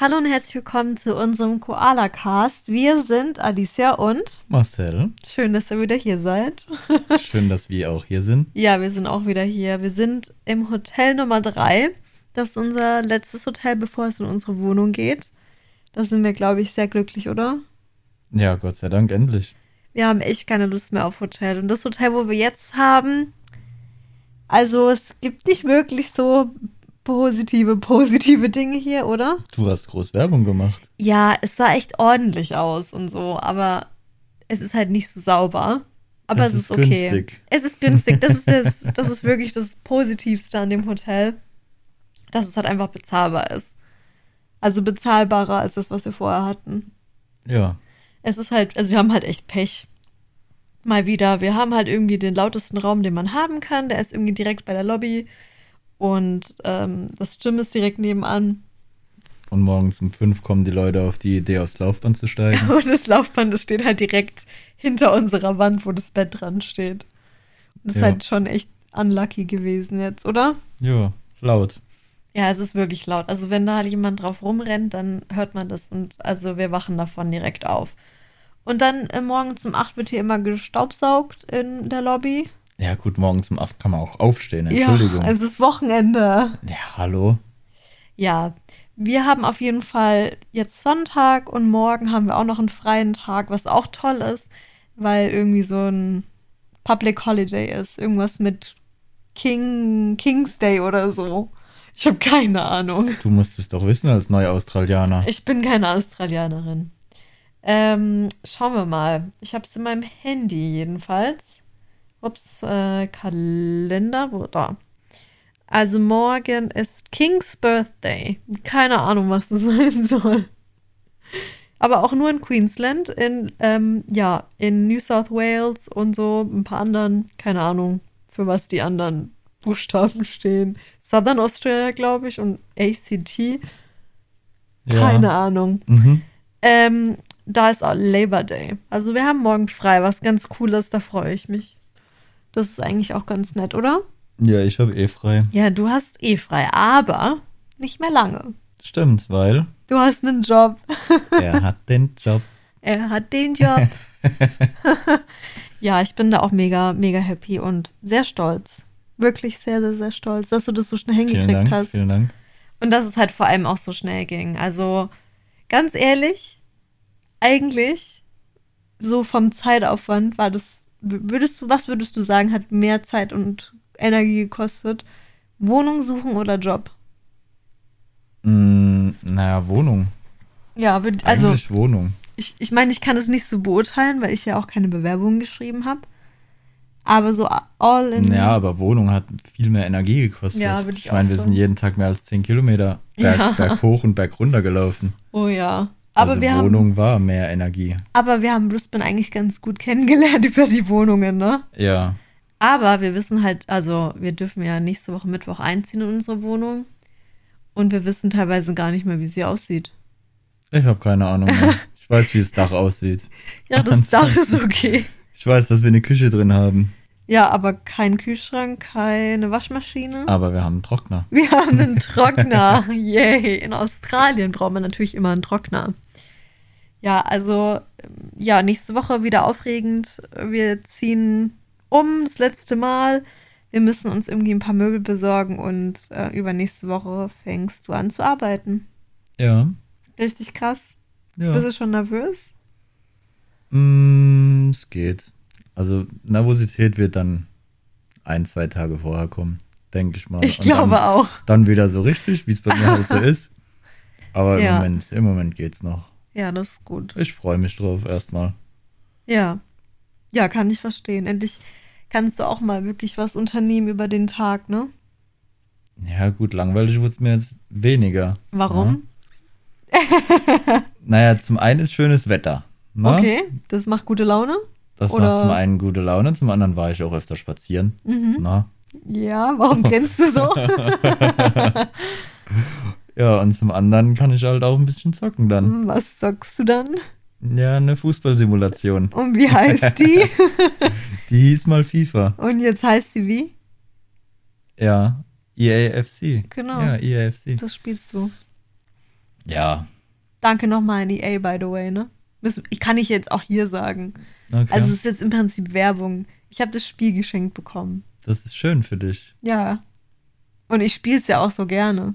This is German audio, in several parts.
Hallo und herzlich willkommen zu unserem Koala Cast. Wir sind Alicia und Marcel. Schön, dass ihr wieder hier seid. Schön, dass wir auch hier sind. Ja, wir sind auch wieder hier. Wir sind im Hotel Nummer 3. Das ist unser letztes Hotel, bevor es in unsere Wohnung geht. Da sind wir, glaube ich, sehr glücklich, oder? Ja, Gott sei Dank, endlich. Wir haben echt keine Lust mehr auf Hotel. Und das Hotel, wo wir jetzt haben, also es gibt nicht wirklich so positive, positive Dinge hier, oder? Du hast groß Werbung gemacht. Ja, es sah echt ordentlich aus und so, aber es ist halt nicht so sauber. Aber es, es ist, ist okay. Günstig. Es ist günstig. Das ist, das, das ist wirklich das Positivste an dem Hotel. Dass es halt einfach bezahlbar ist. Also bezahlbarer als das, was wir vorher hatten. Ja. Es ist halt, also wir haben halt echt Pech. Mal wieder. Wir haben halt irgendwie den lautesten Raum, den man haben kann. Der ist irgendwie direkt bei der Lobby. Und ähm, das Gym ist direkt nebenan. Und morgens um fünf kommen die Leute auf die Idee, aufs Laufband zu steigen. Und das Laufband, das steht halt direkt hinter unserer Wand, wo das Bett dran steht. Das ja. ist halt schon echt unlucky gewesen jetzt, oder? Ja, laut. Ja, es ist wirklich laut. Also wenn da halt jemand drauf rumrennt, dann hört man das und also wir wachen davon direkt auf. Und dann äh, morgens um acht wird hier immer gestaubsaugt in der Lobby. Ja, gut, morgens um 8 kann man auch aufstehen, Entschuldigung. Ja, es ist Wochenende. Ja, hallo. Ja, wir haben auf jeden Fall jetzt Sonntag und morgen haben wir auch noch einen freien Tag, was auch toll ist, weil irgendwie so ein Public Holiday ist. Irgendwas mit King, King's Day oder so. Ich habe keine Ahnung. Du musst es doch wissen als neue Australianer. Ich bin keine Australianerin. Ähm, schauen wir mal. Ich habe es in meinem Handy jedenfalls. Ups, äh, Kalender, wo da? Also morgen ist King's Birthday. Keine Ahnung, was das sein soll. Aber auch nur in Queensland, in, ähm, ja, in New South Wales und so ein paar anderen, keine Ahnung, für was die anderen Buchstaben stehen. Southern Australia, glaube ich, und ACT. Keine ja. Ahnung. Mhm. Ähm, da ist auch Labor Day. Also wir haben morgen frei, was ganz cool ist, da freue ich mich. Das ist eigentlich auch ganz nett, oder? Ja, ich habe eh frei. Ja, du hast eh frei, aber nicht mehr lange. Stimmt, weil. Du hast einen Job. er hat den Job. Er hat den Job. ja, ich bin da auch mega, mega happy und sehr stolz. Wirklich sehr, sehr, sehr stolz, dass du das so schnell hingekriegt vielen Dank, hast. Vielen Dank. Und dass es halt vor allem auch so schnell ging. Also, ganz ehrlich, eigentlich, so vom Zeitaufwand war das würdest du, was würdest du sagen, hat mehr Zeit und Energie gekostet? Wohnung suchen oder Job? Mm, naja, Wohnung. Ja, also. Eigentlich Wohnung. Ich, ich meine, ich kann es nicht so beurteilen, weil ich ja auch keine Bewerbungen geschrieben habe. Aber so all in. Ja, aber Wohnung hat viel mehr Energie gekostet. Ja, würde ich, ich meine, wir so. sind jeden Tag mehr als 10 Kilometer Berg, ja. Berg hoch und Berg runter gelaufen. Oh ja. Aber also wir Wohnung haben, war mehr Energie. Aber wir haben Brisbane eigentlich ganz gut kennengelernt über die Wohnungen, ne? Ja. Aber wir wissen halt, also wir dürfen ja nächste Woche Mittwoch einziehen in unsere Wohnung. Und wir wissen teilweise gar nicht mehr, wie sie aussieht. Ich habe keine Ahnung mehr. Ich weiß, wie das Dach aussieht. ja, das Dach ist okay. Ich weiß, dass wir eine Küche drin haben. Ja, aber kein Kühlschrank, keine Waschmaschine. Aber wir haben einen Trockner. Wir haben einen Trockner. Yay. In Australien braucht man natürlich immer einen Trockner. Ja, also, ja, nächste Woche wieder aufregend. Wir ziehen um das letzte Mal. Wir müssen uns irgendwie ein paar Möbel besorgen und äh, übernächste Woche fängst du an zu arbeiten. Ja. Richtig krass. Ja. Bist du schon nervös? Mm, es geht. Also Nervosität wird dann ein, zwei Tage vorher kommen, denke ich mal. Ich Und glaube dann, auch. Dann wieder so richtig, wie es bei mir halt so ist. Aber im ja. Moment, im Moment geht's noch. Ja, das ist gut. Ich freue mich drauf erstmal. Ja. Ja, kann ich verstehen. Endlich kannst du auch mal wirklich was unternehmen über den Tag, ne? Ja, gut, langweilig wurde es mir jetzt weniger. Warum? Ja. naja, zum einen ist schönes Wetter. Ne? Okay, das macht gute Laune. Das Oder? macht zum einen gute Laune, zum anderen war ich auch öfter spazieren. Mhm. Na? Ja, warum grinst du so? ja, und zum anderen kann ich halt auch ein bisschen zocken dann. Was zockst du dann? Ja, eine Fußballsimulation. Und wie heißt die? die hieß mal FIFA. Und jetzt heißt sie wie? Ja, EAFC. Genau. Ja, EAFC. Das spielst du. Ja. Danke nochmal an EA, by the way, ne? Ich kann ich jetzt auch hier sagen. Okay. Also es ist jetzt im Prinzip Werbung. Ich habe das Spiel geschenkt bekommen. das ist schön für dich. Ja. Und ich spiele es ja auch so gerne.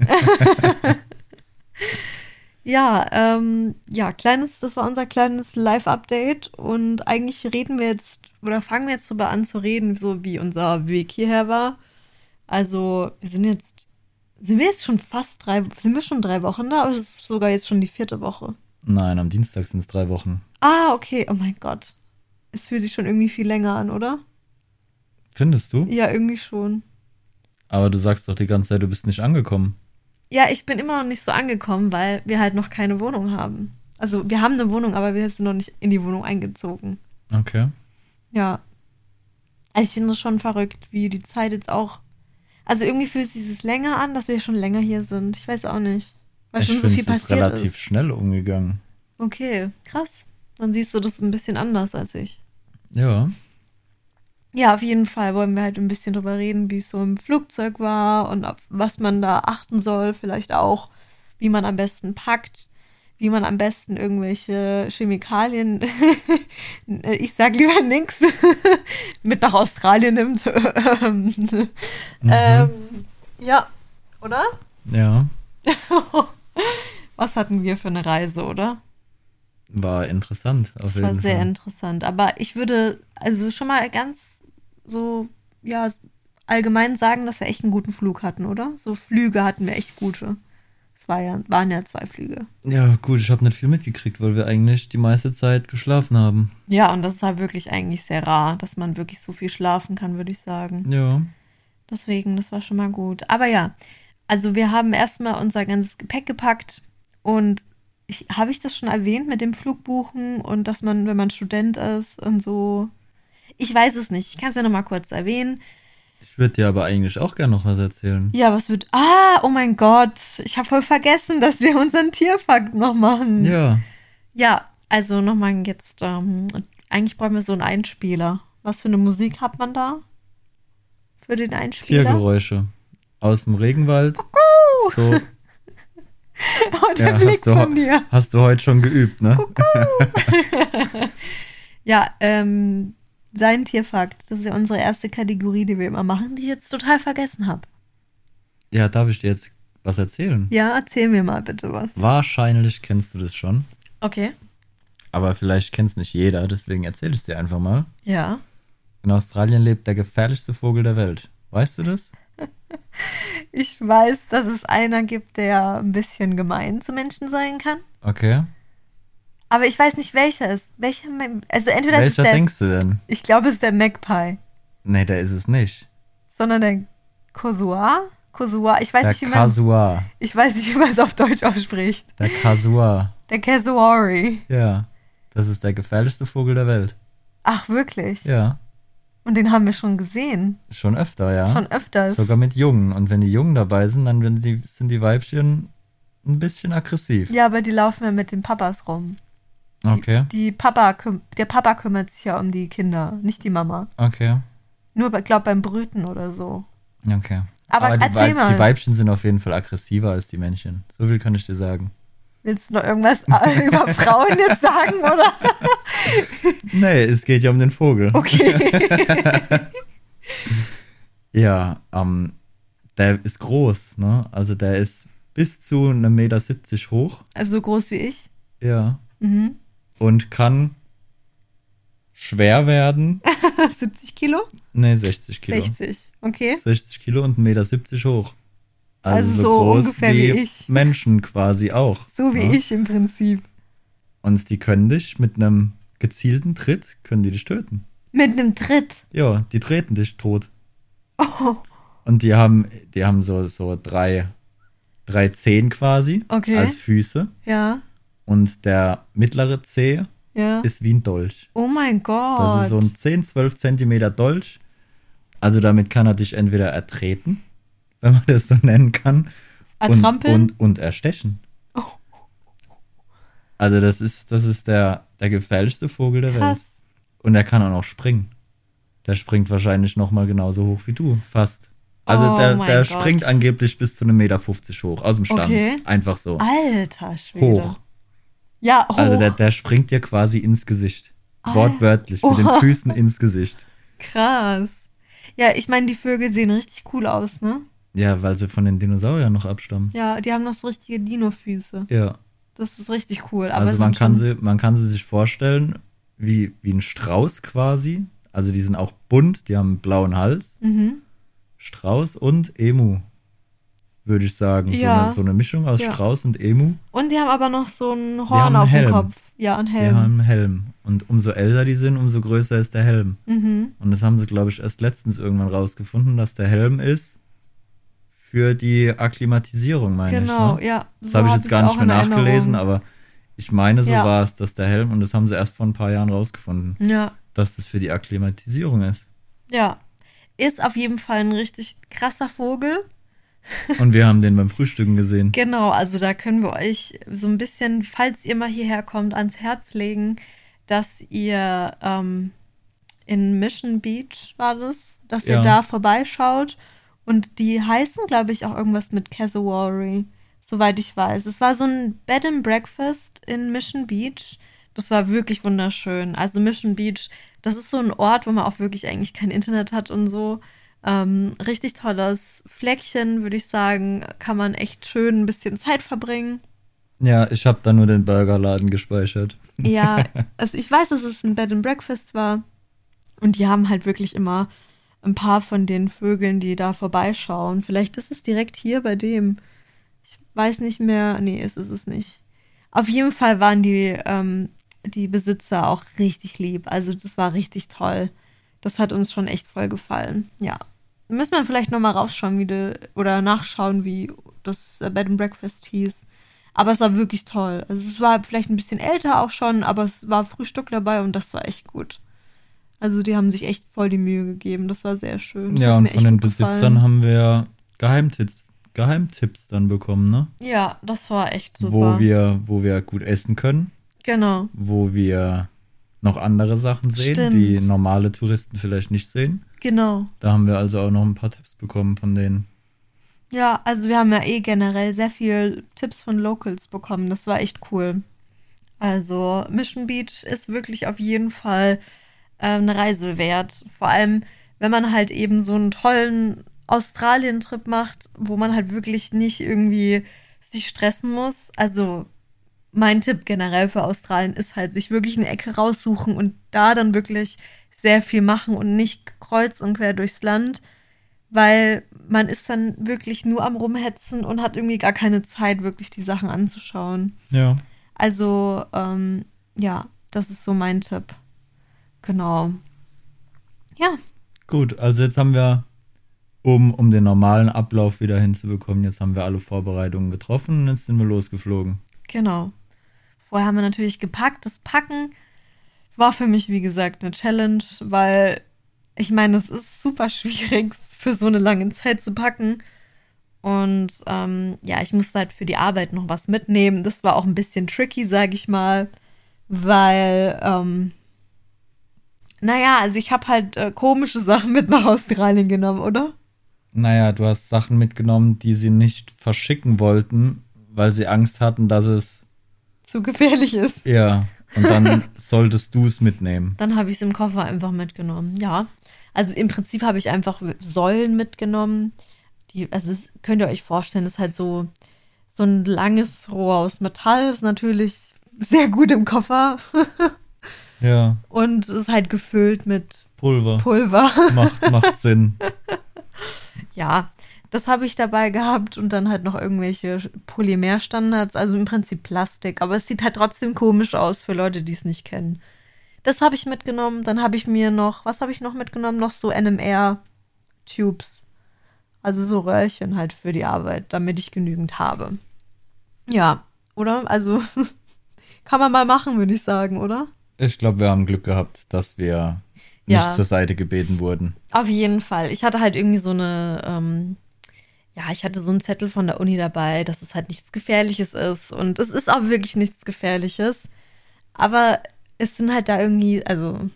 ja, ähm, ja, kleines, das war unser kleines Live-Update und eigentlich reden wir jetzt oder fangen wir jetzt darüber an zu reden, so wie unser Weg hierher war. Also, wir sind jetzt, sind wir jetzt schon fast drei, sind wir schon drei Wochen da oder ist es sogar jetzt schon die vierte Woche? Nein, am Dienstag sind es drei Wochen. Ah, okay, oh mein Gott. Es fühlt sich schon irgendwie viel länger an, oder? Findest du? Ja, irgendwie schon. Aber du sagst doch die ganze Zeit, du bist nicht angekommen. Ja, ich bin immer noch nicht so angekommen, weil wir halt noch keine Wohnung haben. Also wir haben eine Wohnung, aber wir sind noch nicht in die Wohnung eingezogen. Okay. Ja. Also ich finde es schon verrückt, wie die Zeit jetzt auch. Also irgendwie fühlt sich es länger an, dass wir schon länger hier sind. Ich weiß auch nicht. Weil ich schon so viel es ist passiert relativ ist. schnell umgegangen. Okay, krass. Dann siehst du das ein bisschen anders als ich. Ja. Ja, auf jeden Fall wollen wir halt ein bisschen drüber reden, wie es so im Flugzeug war und auf was man da achten soll, vielleicht auch, wie man am besten packt, wie man am besten irgendwelche Chemikalien, ich sag lieber nix, mit nach Australien nimmt. Mhm. ähm, ja, oder? Ja. Was hatten wir für eine Reise, oder? War interessant. Auf Das war sehr Fall. interessant. Aber ich würde also schon mal ganz so, ja, allgemein sagen, dass wir echt einen guten Flug hatten, oder? So Flüge hatten wir echt gute. Es war ja, waren ja zwei Flüge. Ja, gut, ich habe nicht viel mitgekriegt, weil wir eigentlich die meiste Zeit geschlafen haben. Ja, und das ist halt wirklich eigentlich sehr rar, dass man wirklich so viel schlafen kann, würde ich sagen. Ja. Deswegen, das war schon mal gut. Aber ja, also wir haben erstmal unser ganzes Gepäck gepackt und ich, habe ich das schon erwähnt mit dem Flugbuchen und dass man, wenn man Student ist und so. Ich weiß es nicht. Ich kann es ja nochmal kurz erwähnen. Ich würde dir aber eigentlich auch gerne noch was erzählen. Ja, was wird. Ah, oh mein Gott. Ich habe voll vergessen, dass wir unseren Tierfakt noch machen. Ja. Ja, also nochmal jetzt. Ähm, eigentlich brauchen wir so einen Einspieler. Was für eine Musik hat man da? Für den Einspieler? Tiergeräusche. Aus dem Regenwald. So, Oh, der ja, Blick hast, du, von dir. hast du heute schon geübt, ne? Ja, ähm, sein Tierfakt. Das ist ja unsere erste Kategorie, die wir immer machen, die ich jetzt total vergessen habe. Ja, darf ich dir jetzt was erzählen? Ja, erzähl mir mal bitte was. Wahrscheinlich kennst du das schon. Okay. Aber vielleicht kennt es nicht jeder, deswegen erzähle ich es dir einfach mal. Ja. In Australien lebt der gefährlichste Vogel der Welt. Weißt du das? Ich weiß, dass es einer gibt, der ein bisschen gemein zu Menschen sein kann. Okay. Aber ich weiß nicht, welcher ist. Welcher? Also entweder ist Welcher der. denkst du denn? Ich glaube, es ist der Magpie. Nee, der ist es nicht. Sondern der Kosua? Kosua. Ich weiß Der nicht, wie man Kasua. Ich weiß nicht, wie man es auf Deutsch ausspricht. Der Kasua. Der Kasuari. Ja. Das ist der gefährlichste Vogel der Welt. Ach, wirklich? Ja. Und den haben wir schon gesehen. Schon öfter, ja. Schon öfters. Sogar mit Jungen. Und wenn die Jungen dabei sind, dann die, sind die Weibchen ein bisschen aggressiv. Ja, aber die laufen ja mit den Papas rum. Okay. Die Papa, küm der Papa kümmert sich ja um die Kinder, nicht die Mama. Okay. Nur, bei- glaub, beim Brüten oder so. Okay. Aber, die, erzähl Weib- mal. die Weibchen sind auf jeden Fall aggressiver als die Männchen. So viel kann ich dir sagen. Willst du noch irgendwas äh, über Frauen jetzt sagen, oder? Nee, es geht ja um den Vogel. Okay. Ja, ähm, der ist groß, ne? Also der ist bis zu 1,70 Meter hoch. Also so groß wie ich. Ja. Mhm. Und kann schwer werden. 70 Kilo? Ne, 60 Kilo. 60. Okay. 60 Kilo und 1,70 Meter hoch. Also, Also so, so groß ungefähr wie, wie ich. Menschen quasi auch. So wie ne? ich im Prinzip. Und die können dich mit einem gezielten Tritt, können die dich töten. Mit einem Tritt. Ja, die treten dich tot. Oh, Und die haben, die haben so, so drei, drei Zehen quasi Okay. als Füße. ja. Und der mittlere Zeh Ja. ist wie ein Dolch. Oh mein Gott. Das ist so ein 10, 12 Zentimeter Dolch. Also damit kann er dich entweder ertreten, wenn man das so nennen kann, und, Ertrampeln? und, und erstechen. Oh. Also das ist, das ist der, der gefährlichste Vogel der Krass. Welt. Und er kann auch noch springen. Der springt wahrscheinlich noch mal genauso hoch wie du, fast. Also Oh der, der springt angeblich bis zu einem Meter 50 hoch aus dem Stand. Okay. Einfach so. Alter Schwede. Hoch. Ja, hoch. Also der, der springt dir quasi ins Gesicht. Ah. Wortwörtlich, mit den. Füßen ins Gesicht. Krass. Ja, ich meine, die Vögel sehen richtig cool aus, ne? Ja, weil sie von den Dinosauriern noch abstammen. Ja, die haben noch so richtige Dino-Füße. Ja. Das ist richtig cool. Also man kann, sie, man kann sie sich vorstellen wie, wie ein Strauß quasi. Also die sind auch bunt, die haben einen blauen Hals. Mhm. Strauß und Emu, würde ich sagen. So, Ja. eine, so eine Mischung aus Ja. Strauß und Emu. Und die haben aber noch so ein Horn auf dem Helm. Kopf. Ja, ein Die Helm. haben einen Helm. Und umso älter die sind, umso größer ist der Helm. Mhm. Und das haben sie, glaube ich, erst letztens irgendwann rausgefunden, dass der Helm ist für die Akklimatisierung, meine Genau, ich. Ne? ja. Das so habe ich jetzt gar nicht mehr nachgelesen, Erinnerung. aber ich meine, so Ja. war es, dass der Helm, und das haben sie erst vor ein paar Jahren rausgefunden, Ja, dass das für die Akklimatisierung ist. ja. Ist auf jeden Fall ein richtig krasser Vogel. Und wir haben den beim Frühstücken gesehen. Genau, also da können wir euch so ein bisschen, falls ihr mal hierher kommt, ans Herz legen, dass ihr ähm, in Mission Beach war das, dass ihr Ja. da vorbeischaut. Und die heißen, glaube ich, auch irgendwas mit Cassowary, soweit ich weiß. Es war so ein Bed and Breakfast in Mission Beach. Das war wirklich wunderschön. Also Mission Beach, das ist so ein Ort, wo man auch wirklich eigentlich kein Internet hat und so. Ähm, richtig tolles Fleckchen, würde ich sagen. Kann man echt schön ein bisschen Zeit verbringen. Ja, ich habe da nur den Burgerladen gespeichert. Ja, also ich weiß, dass es ein Bed and Breakfast war. Und die haben halt wirklich immer ein paar von den Vögeln, die da vorbeischauen. Vielleicht ist es direkt hier bei dem. Ich weiß nicht mehr. Nee, es ist es nicht. Auf jeden Fall waren die, ähm, die Besitzer auch richtig lieb. Also das war richtig toll. Das hat uns schon echt voll gefallen. Ja. Müssen wir vielleicht nochmal rausschauen, wie de, oder nachschauen, wie das äh, Bed and Breakfast hieß. Aber es war wirklich toll. Also es war vielleicht ein bisschen älter auch schon, aber es war Frühstück dabei und das war echt gut. Also die haben sich echt voll die Mühe gegeben. Das war sehr schön. Das ja, und von den Besitzern gefallen. haben wir Geheimtipps, Geheimtipps dann bekommen, ne? Ja, das war echt super. Wo wir, wo wir gut essen können, genau. wo wir noch andere Sachen sehen, Stimmt. die normale Touristen vielleicht nicht sehen. Genau. Da haben wir also auch noch ein paar Tipps bekommen von denen. Ja, also wir haben ja eh generell sehr viel Tipps von Locals bekommen. Das war echt cool. Also Mission Beach ist wirklich auf jeden Fall äh, eine Reise wert. Vor allem, wenn man halt eben so einen tollen Australien-Trip macht, wo man halt wirklich nicht irgendwie sich stressen muss. Also mein Tipp generell für Australien ist halt, sich wirklich eine Ecke raussuchen und da dann wirklich sehr viel machen und nicht kreuz und quer durchs Land weil man ist dann wirklich nur am Rumhetzen und hat irgendwie gar keine Zeit, wirklich die Sachen anzuschauen. Ja. Also, ähm, ja, das ist so mein Tipp. Genau. Ja, Gut, also jetzt haben wir, um, um den normalen Ablauf wieder hinzubekommen, jetzt haben wir alle Vorbereitungen getroffen und jetzt sind wir losgeflogen. genau. Vorher haben wir natürlich gepackt. Das Packen war für mich, wie gesagt, eine Challenge, weil ich meine, es ist super schwierig, für so eine lange Zeit zu packen. Und ähm, ja, ich musste halt für die Arbeit noch was mitnehmen. Das war auch ein bisschen tricky, sag ich mal, weil, ähm, naja, also ich habe halt äh, komische Sachen mit nach Australien genommen, oder? Naja, du hast Sachen mitgenommen, die sie nicht verschicken wollten, weil sie Angst hatten, dass es, Zu gefährlich ist. ja, und dann solltest du es mitnehmen. Dann habe ich es im Koffer einfach mitgenommen. Ja. Also im Prinzip habe ich einfach Säulen mitgenommen. Die, also es, könnt ihr euch vorstellen, ist halt so, so ein langes Rohr aus Metall. Ist natürlich sehr gut im Koffer. Ja, Und ist halt gefüllt mit Pulver. Pulver. macht, macht Sinn. ja, das habe ich dabei gehabt und dann halt noch irgendwelche Polymerstandards, also im Prinzip Plastik. Aber es sieht halt trotzdem komisch aus für Leute, die es nicht kennen. Das habe ich mitgenommen. Dann habe ich mir noch, was habe ich noch mitgenommen? Noch so NMR-Tubes. Also so Röhrchen halt für die Arbeit, damit ich genügend habe. Ja, oder? Also kann man mal machen, würde ich sagen, oder? Ich glaube, wir haben Glück gehabt, dass wir Ja. nicht zur Seite gebeten wurden. Auf jeden Fall. Ich hatte halt irgendwie so eine, ähm, ja, ich hatte so einen Zettel von der Uni dabei, dass es halt nichts Gefährliches ist. Und es ist auch wirklich nichts Gefährliches. Aber es sind halt da irgendwie, also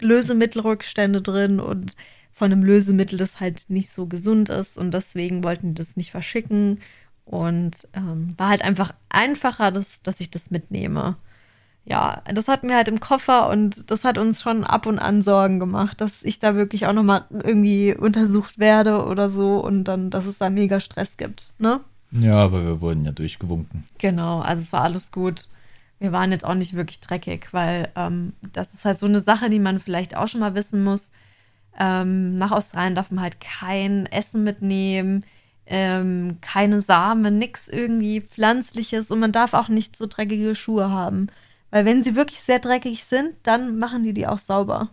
Lösemittelrückstände drin und von einem Lösemittel, das halt nicht so gesund ist und deswegen wollten die das nicht verschicken und ähm, war halt einfach einfacher, dass, dass ich das mitnehme. Ja, das hatten wir halt im Koffer und das hat uns schon ab und an Sorgen gemacht, dass ich da wirklich auch nochmal irgendwie untersucht werde oder so und dann, dass es da mega Stress gibt, ne? Ja, aber wir wurden ja durchgewunken. Genau, also es war alles gut. Wir waren jetzt auch nicht wirklich dreckig, weil ähm, das ist halt so eine Sache, die man vielleicht auch schon mal wissen muss. Ähm, nach Australien darf man halt kein Essen mitnehmen, ähm, keine Samen, nix irgendwie Pflanzliches und man darf auch nicht so dreckige Schuhe haben. Weil wenn sie wirklich sehr dreckig sind, dann machen die die auch sauber.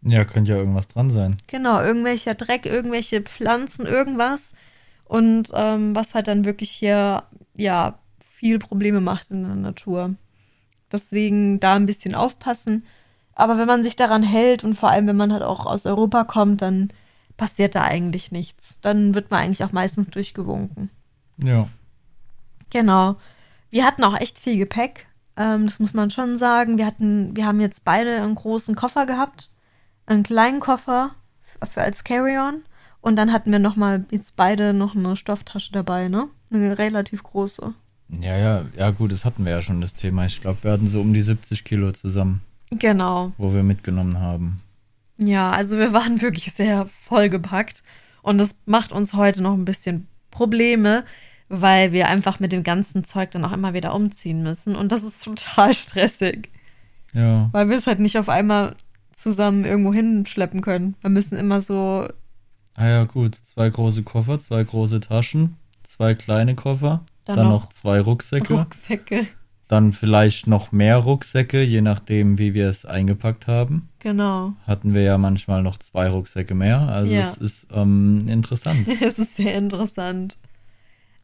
Ja, könnte ja irgendwas dran sein. Genau, irgendwelcher Dreck, irgendwelche Pflanzen, irgendwas. Und ähm, was halt dann wirklich hier, ja, viel Probleme macht in der Natur. Deswegen da ein bisschen aufpassen. Aber wenn man sich daran hält und vor allem, wenn man halt auch aus Europa kommt, dann passiert da eigentlich nichts. Dann wird man eigentlich auch meistens durchgewunken. Ja. Genau. Wir hatten auch echt viel Gepäck. Ähm, das muss man schon sagen. Wir hatten, wir haben jetzt beide einen großen Koffer gehabt, einen kleinen Koffer für als Carry-on und dann hatten wir noch mal jetzt beide noch eine Stofftasche dabei, ne? Eine relativ große. Ja, ja, ja, gut, das hatten wir ja schon das Thema. Ich glaube, wir hatten so um die 70 Kilo zusammen, Genau. wo wir mitgenommen haben. Ja, also wir waren wirklich sehr vollgepackt und das macht uns heute noch ein bisschen Probleme, weil wir einfach mit dem ganzen Zeug dann auch immer wieder umziehen müssen und das ist total stressig, Ja, weil wir es halt nicht auf einmal zusammen irgendwo hinschleppen können. Wir müssen immer so, ah ja, gut. Zwei große Koffer, zwei große Taschen, zwei kleine Koffer, Dann dann, noch noch zwei Rucksäcke, Rucksäcke. dann vielleicht noch mehr Rucksäcke, je nachdem, wie wir es eingepackt haben. Genau. Hatten wir ja manchmal noch zwei Rucksäcke mehr. Also Ja. es ist ähm, interessant. Es ist sehr interessant.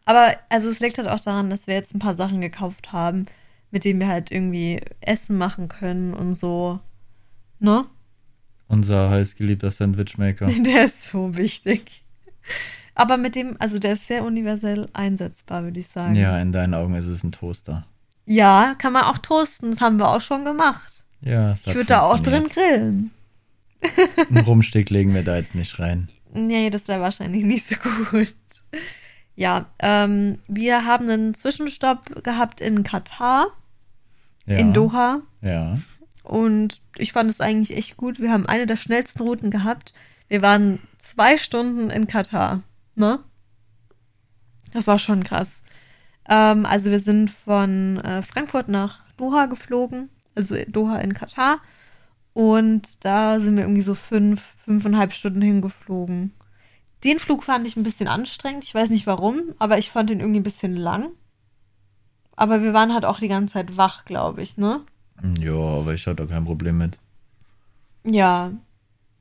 Aber also es liegt halt auch daran, dass wir jetzt ein paar Sachen gekauft haben, mit denen wir halt irgendwie Essen machen können und so. Ne? Unser heißgeliebter Sandwichmaker. Der ist so wichtig. Aber mit dem, also der ist sehr universell einsetzbar, würde ich sagen. Ja, in deinen Augen ist es ein Toaster. Ja, kann man auch toasten. Das haben wir auch schon gemacht. Ja, es Ich würde da auch drin grillen. Einen Rumstick legen wir da jetzt nicht rein. Nee, das wäre wahrscheinlich nicht so gut. Ja, ähm, wir haben einen Zwischenstopp gehabt in Katar, Ja. in Doha. Ja. Und ich fand es eigentlich echt gut. Wir haben eine der schnellsten Routen gehabt. Wir waren zwei Stunden in Katar. Ne? Das war schon krass. Ähm, also wir sind von äh, Frankfurt nach Doha geflogen. Also Doha in Katar. Und da sind wir irgendwie so fünf, fünfeinhalb Stunden hingeflogen. Den Flug fand ich ein bisschen anstrengend. Ich weiß nicht warum, aber ich fand den irgendwie ein bisschen lang. Aber wir waren halt auch die ganze Zeit wach, glaube ich, ne? Ja, aber ich hatte da kein Problem mit. Ja,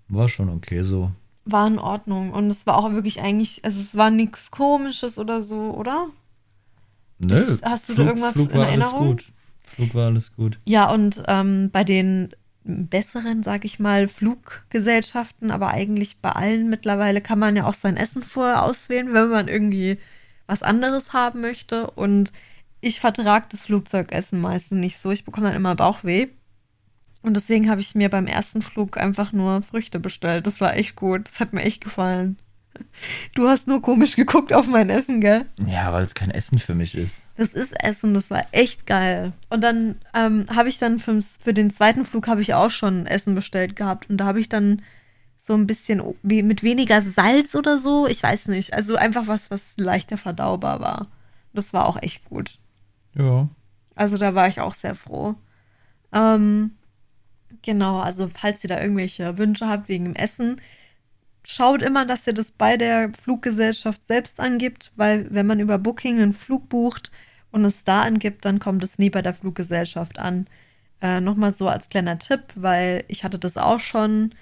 War schon okay so. war in Ordnung. Und es war auch wirklich eigentlich, also es war nichts Komisches oder so, oder? Nö. Ist- hast du da irgendwas Flug in war Erinnerung? Alles gut. Flug war alles gut. Ja, und ähm, bei den besseren, sag ich mal, Fluggesellschaften, aber eigentlich bei allen mittlerweile kann man ja auch sein Essen vorher auswählen, wenn man irgendwie was anderes haben möchte. Und ich vertrage das Flugzeugessen meistens nicht so. Ich bekomme dann immer Bauchweh. Und deswegen habe ich mir beim ersten Flug einfach nur Früchte bestellt. Das war echt gut. Das hat mir echt gefallen. Du hast nur komisch geguckt auf mein Essen, gell? Ja, weil es kein Essen für mich ist. Das ist Essen, das war echt geil. Und dann ähm, habe ich dann für, für den zweiten Flug habe ich auch schon Essen bestellt gehabt. Und da habe ich dann so ein bisschen mit weniger Salz oder so. Ich weiß nicht. Also einfach was, was leichter verdaubar war. Das war auch echt gut. Ja. Also da war ich auch sehr froh. Ähm, genau, also falls ihr da irgendwelche Wünsche habt wegen dem Essen, schaut immer, dass ihr das bei der Fluggesellschaft selbst angibt, weil wenn man über Booking einen Flug bucht und es da angibt, dann kommt es nie bei der Fluggesellschaft an. Äh, Nochmal so als kleiner Tipp, weil ich hatte das auch schon,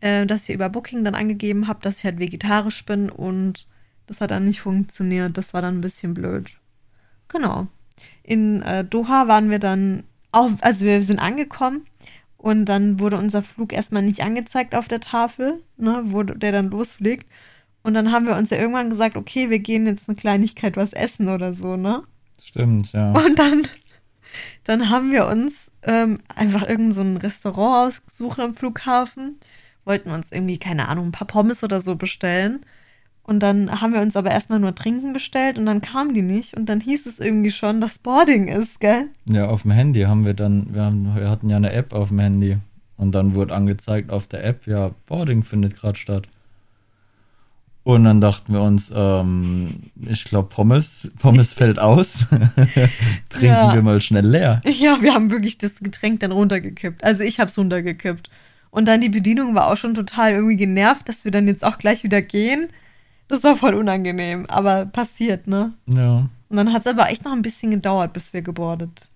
äh, dass ich über Booking dann angegeben habe, dass ich halt vegetarisch bin und das hat dann nicht funktioniert. Das war dann ein bisschen blöd. Genau. In äh, Doha waren wir dann auch, also wir sind angekommen und dann wurde unser Flug erstmal nicht angezeigt auf der Tafel, ne, wo der dann losfliegt. Und dann haben wir uns ja irgendwann gesagt, okay, wir gehen jetzt eine Kleinigkeit was essen oder so, ne? Stimmt, ja. Und dann, dann haben wir uns ähm, einfach irgend so ein Restaurant ausgesucht am Flughafen, wo wollten uns irgendwie, keine Ahnung, ein paar Pommes oder so bestellen. Und dann haben wir uns aber erstmal nur Trinken bestellt und dann kamen die nicht. Und dann hieß es irgendwie schon, dass Boarding ist, gell? Ja, auf dem Handy haben wir dann, wir, haben, wir hatten ja eine App auf dem Handy. Und dann wurde angezeigt auf der App, ja, Boarding findet gerade statt. Und dann dachten wir uns, ähm, ich glaube, Pommes, Pommes fällt aus. Trinken Ja. wir mal schnell leer. Ja, wir haben wirklich das Getränk dann runtergekippt. Also ich hab's runtergekippt. Und dann die Bedienung war auch schon total irgendwie genervt, dass wir dann jetzt auch gleich wieder gehen. Das war voll unangenehm, aber passiert, ne? Ja. Und dann hat's aber echt noch ein bisschen gedauert, bis wir gebordet.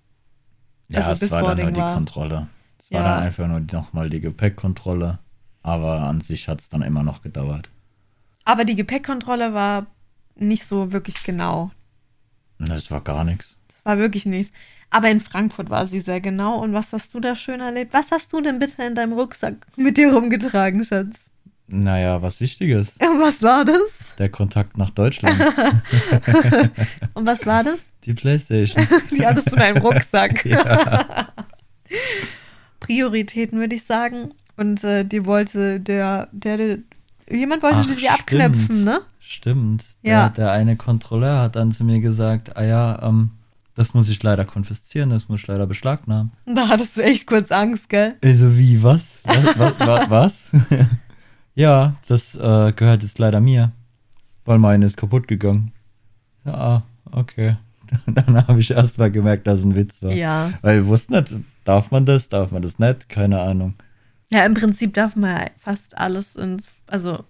Ja, Also es bis war dann Boarding nur die war. Kontrolle. Es war Ja. dann einfach nur nochmal die Gepäckkontrolle. Aber an sich hat es dann immer noch gedauert. Aber die Gepäckkontrolle war nicht so wirklich genau. Und Das war gar nichts. Das war wirklich nichts. Aber in Frankfurt war sie sehr genau. Und was hast du da schön erlebt? Was hast du denn bitte in deinem Rucksack mit dir rumgetragen, Schatz? Naja, was Wichtiges. Und was war das? Der Kontakt nach Deutschland. Und was war das? die Playstation. Die hattest du in deinem Rucksack. ja. Prioritäten, würde ich sagen. Und äh, die wollte der, der, der jemand wollte Ach, sie dir abknöpfen, ne? Stimmt. Ja. Der, der eine Kontrolleur hat dann zu mir gesagt, ah ja, ähm, das muss ich leider konfiszieren, das muss ich leider beschlagnahmen. Da hattest du echt kurz Angst, gell? Ich so, wie? Was? was, was, was? Ja, das äh, gehört jetzt leider mir, weil meine ist kaputt gegangen. Ja, okay. Dann habe ich erst mal gemerkt, dass es ein Witz war. Ja. Weil wir wussten nicht, darf man das, darf man das nicht, keine Ahnung. Ja, im Prinzip darf man fast alles ins, also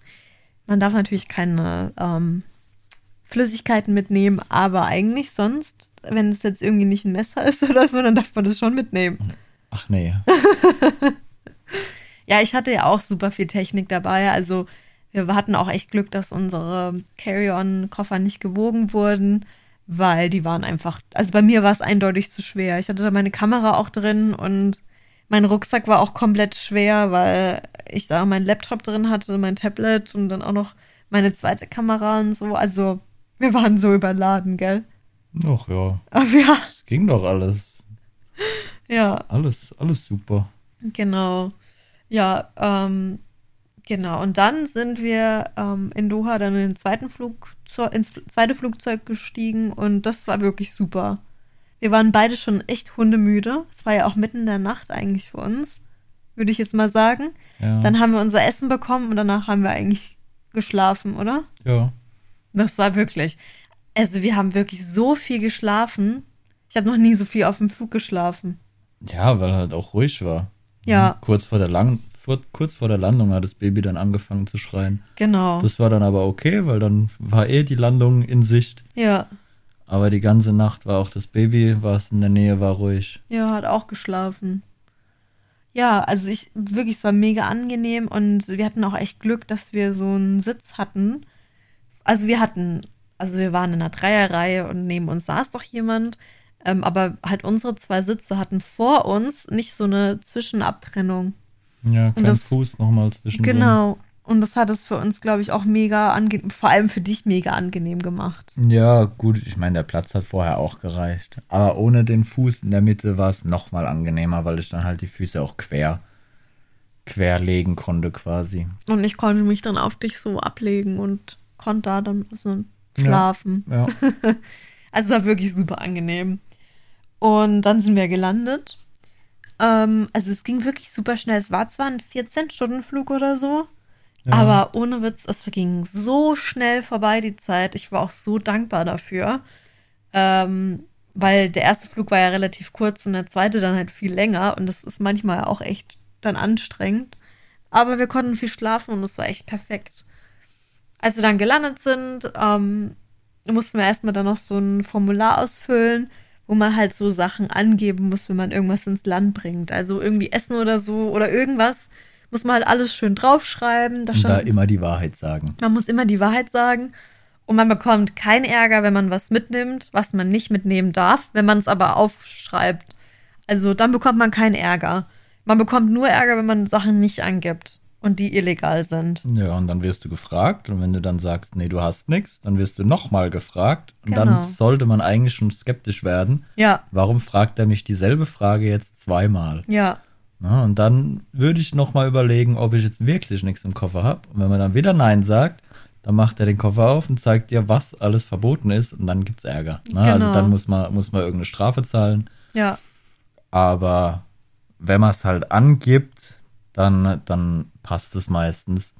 man darf natürlich keine ähm, Flüssigkeiten mitnehmen, aber eigentlich sonst, wenn es jetzt irgendwie nicht ein Messer ist oder so, dann darf man das schon mitnehmen. Ach nee. Ja, ich hatte ja auch super viel Technik dabei. Also wir hatten auch echt Glück, dass unsere Carry-on-Koffer nicht gewogen wurden, weil die waren einfach, also bei mir war es eindeutig zu schwer. Ich hatte da meine Kamera auch drin und mein Rucksack war auch komplett schwer, weil ich da meinen Laptop drin hatte, mein Tablet und dann auch noch meine zweite Kamera und so. Also wir waren so überladen, gell? Ach ja, Aber ja, es ging doch alles. ja. Alles, alles super. Genau. Ja, ähm, genau. Und dann sind wir ähm, in Doha dann in den zweiten Flugzeug, ins zweite Flugzeug gestiegen und das war wirklich super. Wir waren beide schon echt hundemüde. Es war ja auch mitten in der Nacht eigentlich für uns, würde ich jetzt mal sagen. Ja. Dann haben wir unser Essen bekommen und danach haben wir eigentlich geschlafen, oder? ja. Das war wirklich. Also wir haben wirklich so viel geschlafen. Ich habe noch nie so viel auf dem Flug geschlafen. Ja, weil halt auch ruhig war. Ja. Kurz vor der Lang kurz vor der Landung hat das Baby dann angefangen zu schreien. Genau. Das war dann aber okay, weil dann war eh die Landung in Sicht. ja. Aber die ganze Nacht war auch das Baby, was in der Nähe war, ruhig. Ja, hat auch geschlafen. Ja, also ich wirklich, es war mega angenehm und wir hatten auch echt Glück, dass wir so einen Sitz hatten. Also wir hatten, also wir waren in einer Dreierreihe und neben uns saß doch jemand, ähm, aber halt unsere zwei Sitze hatten vor uns nicht so eine Zwischenabtrennung. Ja, kein das- Fuß nochmal zwischendrin. Genau. Und das hat es für uns, glaube ich, auch mega angenehm, vor allem für dich mega angenehm gemacht. Ja, gut, ich meine, der Platz hat vorher auch gereicht. Aber ohne den Fuß in der Mitte war es nochmal angenehmer, weil ich dann halt die Füße auch quer, quer legen konnte quasi. Und ich konnte mich dann auf dich so ablegen und konnte da dann so Ja. schlafen. Ja. Also war wirklich super angenehm. Und dann sind wir gelandet. Ähm, also es ging wirklich super schnell. Es war zwar ein 14-Stunden-Flug oder so, Ja. aber ohne Witz, es ging so schnell vorbei die Zeit. Ich war auch so dankbar dafür. Ähm, weil der erste Flug war ja relativ kurz und der zweite dann halt viel länger. Und das ist manchmal auch echt dann anstrengend. Aber wir konnten viel schlafen und es war echt perfekt. Als wir dann gelandet sind, ähm, mussten wir erstmal dann noch so ein Formular ausfüllen, wo man halt so Sachen angeben muss, wenn man irgendwas ins Land bringt. Also irgendwie Essen oder so oder irgendwas muss man halt alles schön draufschreiben. Da Und da immer die Wahrheit sagen. man muss immer die Wahrheit sagen. Und man bekommt keinen Ärger, wenn man was mitnimmt, was man nicht mitnehmen darf, wenn man es aber aufschreibt. Also dann bekommt man keinen Ärger. Man bekommt nur Ärger, wenn man Sachen nicht angibt und die illegal sind. Ja, und dann wirst du gefragt. Und wenn du dann sagst, nee, du hast nichts, dann wirst du nochmal gefragt. Und Genau. dann sollte man eigentlich schon skeptisch werden. Ja, Warum fragt er mich dieselbe Frage jetzt zweimal? ja, Na, und dann würde ich nochmal überlegen, ob ich jetzt wirklich nichts im Koffer habe. Und wenn man dann wieder Nein sagt, dann macht er den Koffer auf und zeigt dir, was alles verboten ist und dann gibt es Ärger. Ne? Also Genau. dann muss man, muss man irgendeine Strafe zahlen. Ja, Aber wenn man es halt angibt, dann, dann passt es meistens.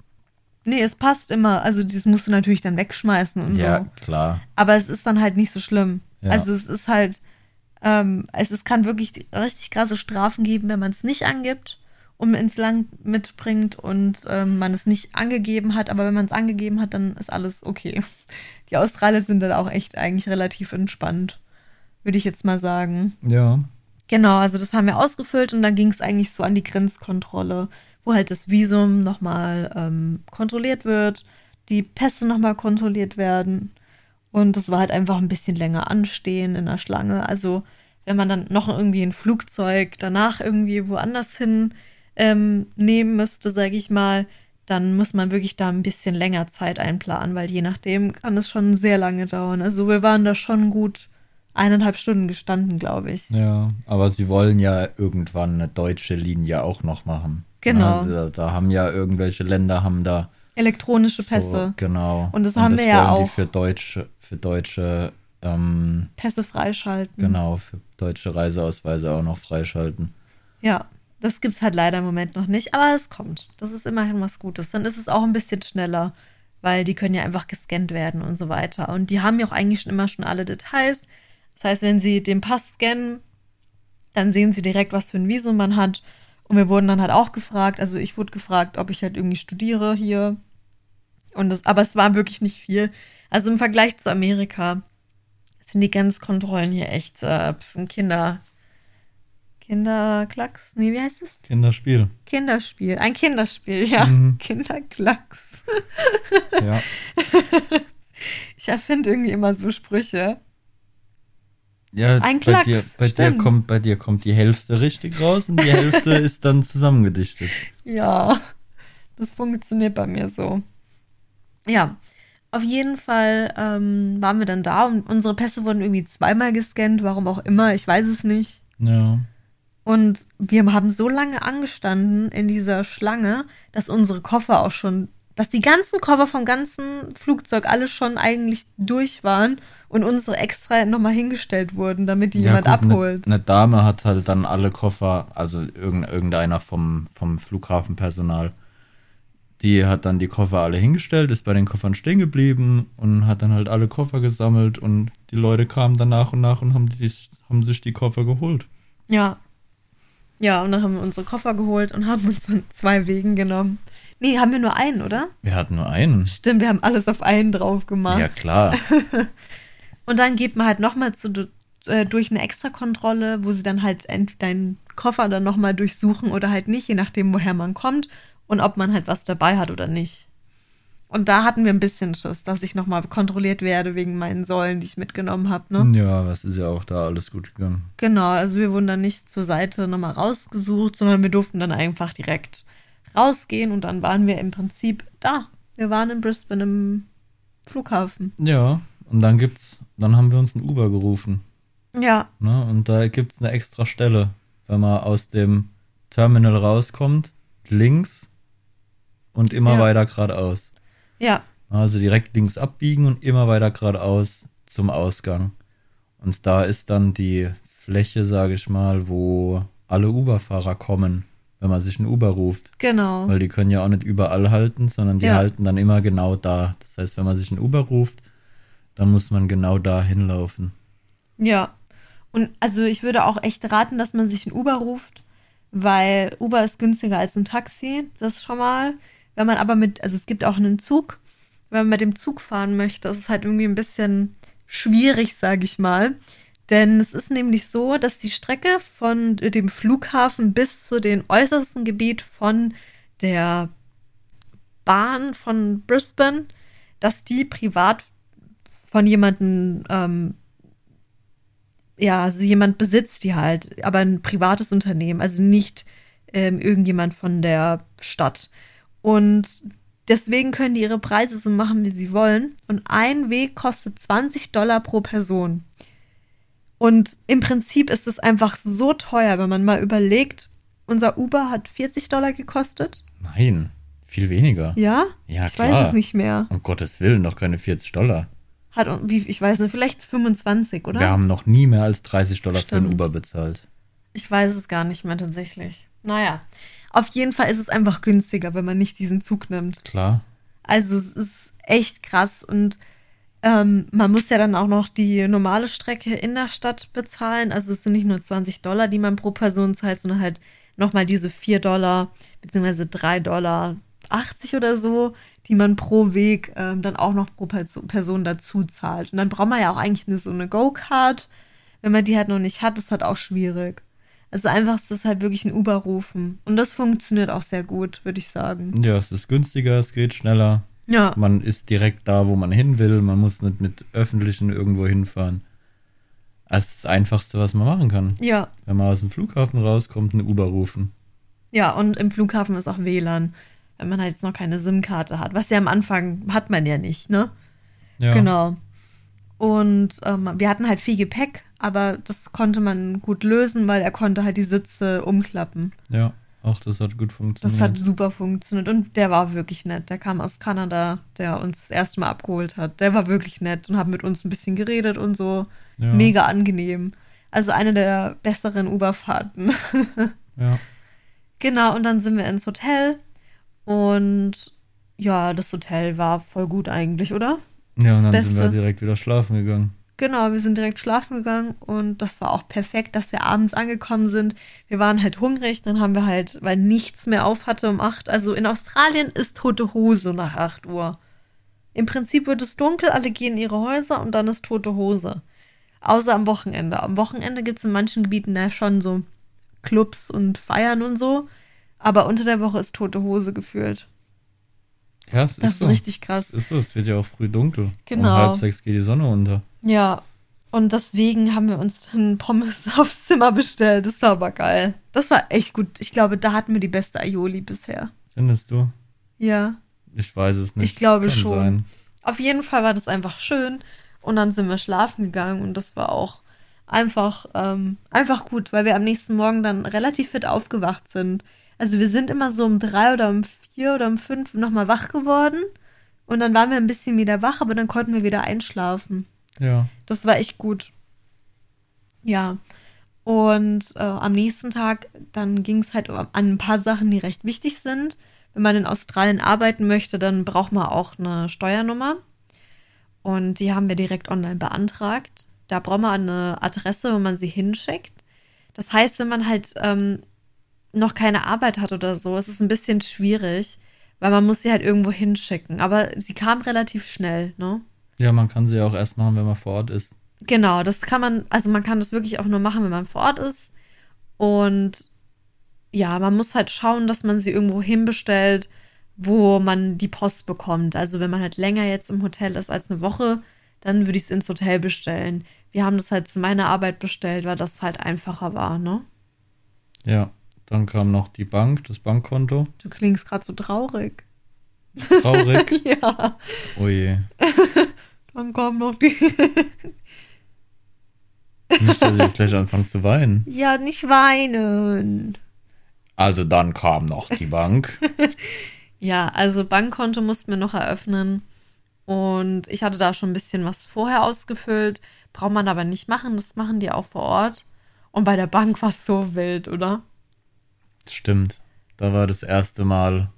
nee, es passt immer. Also das musst du natürlich dann wegschmeißen und Ja, so. klar. Aber es ist dann halt nicht so schlimm. Ja. Also es ist halt, ähm, es, es kann wirklich richtig krasse Strafen geben, wenn man es nicht angibt und ins Land mitbringt und ähm, man es nicht angegeben hat. Aber wenn man es angegeben hat, dann ist alles okay. Die Australier sind dann auch echt eigentlich relativ entspannt, würde ich jetzt mal sagen. Ja. Genau, also das haben wir ausgefüllt und dann ging es eigentlich so an die Grenzkontrolle, wo halt das Visum nochmal ähm, kontrolliert wird, die Pässe nochmal kontrolliert werden. Und das war halt einfach ein bisschen länger anstehen in der Schlange. Also wenn man dann noch irgendwie ein Flugzeug danach irgendwie woanders hin ähm, nehmen müsste, sage ich mal, dann muss man wirklich da ein bisschen länger Zeit einplanen, weil je nachdem kann es schon sehr lange dauern. Also wir waren da schon gut eineinhalb Stunden gestanden, glaube ich. Ja, aber sie wollen ja irgendwann eine deutsche Linie auch noch machen. Genau. Also da, da haben ja irgendwelche Länder haben da Elektronische so, Pässe. genau. Und das haben wir ja auch. Die für deutsche, für deutsche, ähm, Pässe freischalten. genau, für deutsche Reiseausweise auch noch freischalten. Ja, das gibt's halt leider im Moment noch nicht, aber es kommt. Das ist immerhin was Gutes. Dann ist es auch ein bisschen schneller, weil die können ja einfach gescannt werden und so weiter. Und die haben ja auch eigentlich schon immer schon alle Details. Das heißt, wenn sie den Pass scannen, dann sehen sie direkt, was für ein Visum man hat. Und wir wurden dann halt auch gefragt, also ich wurde gefragt, ob ich halt irgendwie studiere hier. Und das, aber es war wirklich nicht viel. Also im Vergleich zu Amerika sind die Grenzkontrollen hier echt äh, ein Kinder, Kinderklacks? Nee, wie heißt es? Kinderspiel. Kinderspiel. Ein Kinderspiel, ja. Mhm. Kinderklacks. Ja. Ich erfinde irgendwie immer so Sprüche. Ja, Ein bei Klacks, dir, bei dir kommt, bei dir kommt die Hälfte richtig raus und die Hälfte ist dann zusammengedichtet. Ja, das funktioniert bei mir so. Ja, auf jeden Fall ähm, waren wir dann da und unsere Pässe wurden irgendwie zweimal gescannt, warum auch immer, ich weiß es nicht. Ja. Und wir haben so lange angestanden in dieser Schlange, dass unsere Koffer auch schon, dass die ganzen Koffer vom ganzen Flugzeug alle schon eigentlich durch waren und unsere extra nochmal hingestellt wurden, damit die jemand gut, ne- abholt. Eine, eine Dame hat halt dann alle Koffer, also irgend, irgendeiner vom, vom Flughafenpersonal, die hat dann die Koffer alle hingestellt, ist bei den Koffern stehen geblieben und hat dann halt alle Koffer gesammelt und die Leute kamen dann nach und nach und haben, die, haben sich die Koffer geholt. Ja. Ja, und dann haben wir unsere Koffer geholt und haben uns dann zwei Wegen genommen. Nee, haben wir nur einen, oder? Wir hatten nur einen. Stimmt, wir haben alles auf einen drauf gemacht. Ja, klar. Und dann geht man halt nochmal äh, durch eine Extrakontrolle, wo sie dann halt deinen Koffer dann nochmal durchsuchen oder halt nicht, je nachdem, woher man kommt und ob man halt was dabei hat oder nicht. Und da hatten wir ein bisschen Schiss, dass ich nochmal kontrolliert werde wegen meinen Säulen, die ich mitgenommen habe. Ne? Ja, was ist ja auch da alles gut gegangen. Genau, also wir wurden dann nicht zur Seite nochmal rausgesucht, sondern wir durften dann einfach direkt rausgehen und dann waren wir im Prinzip da. Wir waren in Brisbane im Flughafen. Ja, und dann gibt's, dann haben wir uns ein Uber gerufen. Ja, Ne? Und da gibt's eine extra Stelle, wenn man aus dem Terminal rauskommt, links und immer Ja. weiter geradeaus. ja, Also direkt links abbiegen und immer weiter geradeaus zum Ausgang. Und da ist dann die Fläche, sage ich mal, wo alle Uber-Fahrer kommen, wenn man sich ein Uber ruft. genau. Weil die können ja auch nicht überall halten, sondern die Ja. halten dann immer genau da. Das heißt, wenn man sich ein Uber ruft, dann muss man genau da hinlaufen. Ja. Und also ich würde auch echt raten, dass man sich ein Uber ruft, weil Uber ist günstiger als ein Taxi, das schon mal. Wenn man aber mit, also es gibt auch einen Zug, wenn man mit dem Zug fahren möchte, ist es halt irgendwie ein bisschen schwierig, sage ich mal. Denn es ist nämlich so, dass die Strecke von dem Flughafen bis zu den äußersten Gebiet von der Bahn von Brisbane, dass die privat von jemandem ähm, ja, also jemand besitzt die halt, aber ein privates Unternehmen, also nicht ähm, irgendjemand von der Stadt. Und deswegen können die ihre Preise so machen, wie sie wollen. Und ein Weg kostet 20 Dollar pro Person. Und im Prinzip ist es einfach so teuer, wenn man mal überlegt, unser Uber hat 40 Dollar gekostet. Nein, viel weniger. Ja? Ja, ich klar. weiß es nicht mehr. Um Gottes Willen, doch keine 40 Dollar. Hat, wie, ich weiß nicht, vielleicht 25, oder? Wir haben noch nie mehr als 30 Dollar für Stimmt. ein Uber bezahlt. Ich weiß es gar nicht mehr tatsächlich. Naja, auf jeden Fall ist es einfach günstiger, wenn man nicht diesen Zug nimmt. Klar. Also es ist echt krass und ähm, man muss ja dann auch noch die normale Strecke in der Stadt bezahlen. Also es sind nicht nur 20 Dollar, die man pro Person zahlt, sondern halt nochmal diese 4 Dollar beziehungsweise 3 Dollar 80 oder so, die man pro Weg ähm, dann auch noch pro Perso- Person dazu zahlt. Und dann braucht man ja auch eigentlich eine, so eine Go-Card. Wenn man die halt noch nicht hat, ist halt auch schwierig. Also einfach ist das halt wirklich ein Uber rufen. Und das funktioniert auch sehr gut, würde ich sagen. Ja, es ist günstiger, es geht schneller. Ja. Man ist direkt da, wo man hin will. Man muss nicht mit Öffentlichen irgendwo hinfahren. Das ist das Einfachste, was man machen kann. Ja, Wenn man aus dem Flughafen rauskommt, einen Uber rufen. Ja, und im Flughafen ist auch WLAN, wenn man halt jetzt noch keine SIM-Karte hat. Was ja am Anfang hat man ja nicht, ne? Ja. Genau. Und ähm, wir hatten halt viel Gepäck, aber das konnte man gut lösen, weil er konnte halt die Sitze umklappen. Ja, auch das hat gut funktioniert. Das hat super funktioniert und der war wirklich nett. Der kam aus Kanada, der uns das erste Mal abgeholt hat. Der war wirklich nett und hat mit uns ein bisschen geredet und so. ja. Mega angenehm. Also eine der besseren Uberfahrten. Ja. Genau, und dann sind wir ins Hotel. Und ja, das Hotel war voll gut eigentlich, oder? ja, und dann Das sind wir Beste. direkt wieder schlafen gegangen. Genau, wir sind direkt schlafen gegangen und das war auch perfekt, dass wir abends angekommen sind. Wir waren halt hungrig, dann haben wir halt, weil nichts mehr auf hatte um 8. Also in Australien ist tote Hose nach 8 Uhr. Im Prinzip wird es dunkel, alle gehen in ihre Häuser und dann ist tote Hose. Außer am Wochenende. Am Wochenende gibt es in manchen Gebieten ja schon so Clubs und Feiern und so. Aber unter der Woche ist tote Hose gefühlt. Ja, es Das ist ist so. richtig krass. Es ist so, es wird ja auch früh dunkel. Genau. Um halb sechs geht die Sonne unter. Ja, und deswegen haben wir uns dann Pommes aufs Zimmer bestellt. Das war aber geil. Das war echt gut. Ich glaube, da hatten wir die beste Aioli bisher. Findest du? Ja, Ich weiß es nicht. Ich glaube Kann schon. Sein. auf jeden Fall war das einfach schön. Und dann sind wir schlafen gegangen und das war auch einfach, ähm, einfach gut, weil wir am nächsten Morgen dann relativ fit aufgewacht sind. Also wir sind immer so um drei oder um vier oder um fünf nochmal wach geworden. Und dann waren wir ein bisschen wieder wach, aber dann konnten wir wieder einschlafen. Ja. Das war echt gut. Ja. Und äh, am nächsten Tag, dann ging es halt an ein paar Sachen, die recht wichtig sind. Wenn man in Australien arbeiten möchte, dann braucht man auch eine Steuernummer. Und die haben wir direkt online beantragt. Da braucht man eine Adresse, wo man sie hinschickt. Das heißt, wenn man halt ähm, noch keine Arbeit hat oder so, ist es ein bisschen schwierig, weil man muss sie halt irgendwo hinschicken. Aber sie kam relativ schnell, ne? Ja, man kann sie ja auch erst machen, wenn man vor Ort ist. Genau, das kann man, also man kann das wirklich auch nur machen, wenn man vor Ort ist. Und ja, man muss halt schauen, dass man sie irgendwo hinbestellt, wo man die Post bekommt. Also wenn man halt länger jetzt im Hotel ist als eine Woche, dann würde ich es ins Hotel bestellen. Wir haben das halt zu meiner Arbeit bestellt, weil das halt einfacher war, ne? Ja. Dann kam noch die Bank, das Bankkonto. Du klingst gerade so traurig. Traurig. ja, oh je. dann kommt noch die. Nicht, dass ich jetzt gleich anfange zu weinen. ja, nicht weinen. Also dann kam noch die Bank. Ja, also Bankkonto mussten wir noch eröffnen. Und ich hatte da schon ein bisschen was vorher ausgefüllt. Braucht man aber nicht machen. Das machen die auch vor Ort. Und bei der Bank war es so wild, oder? Stimmt. Da war das erste Mal,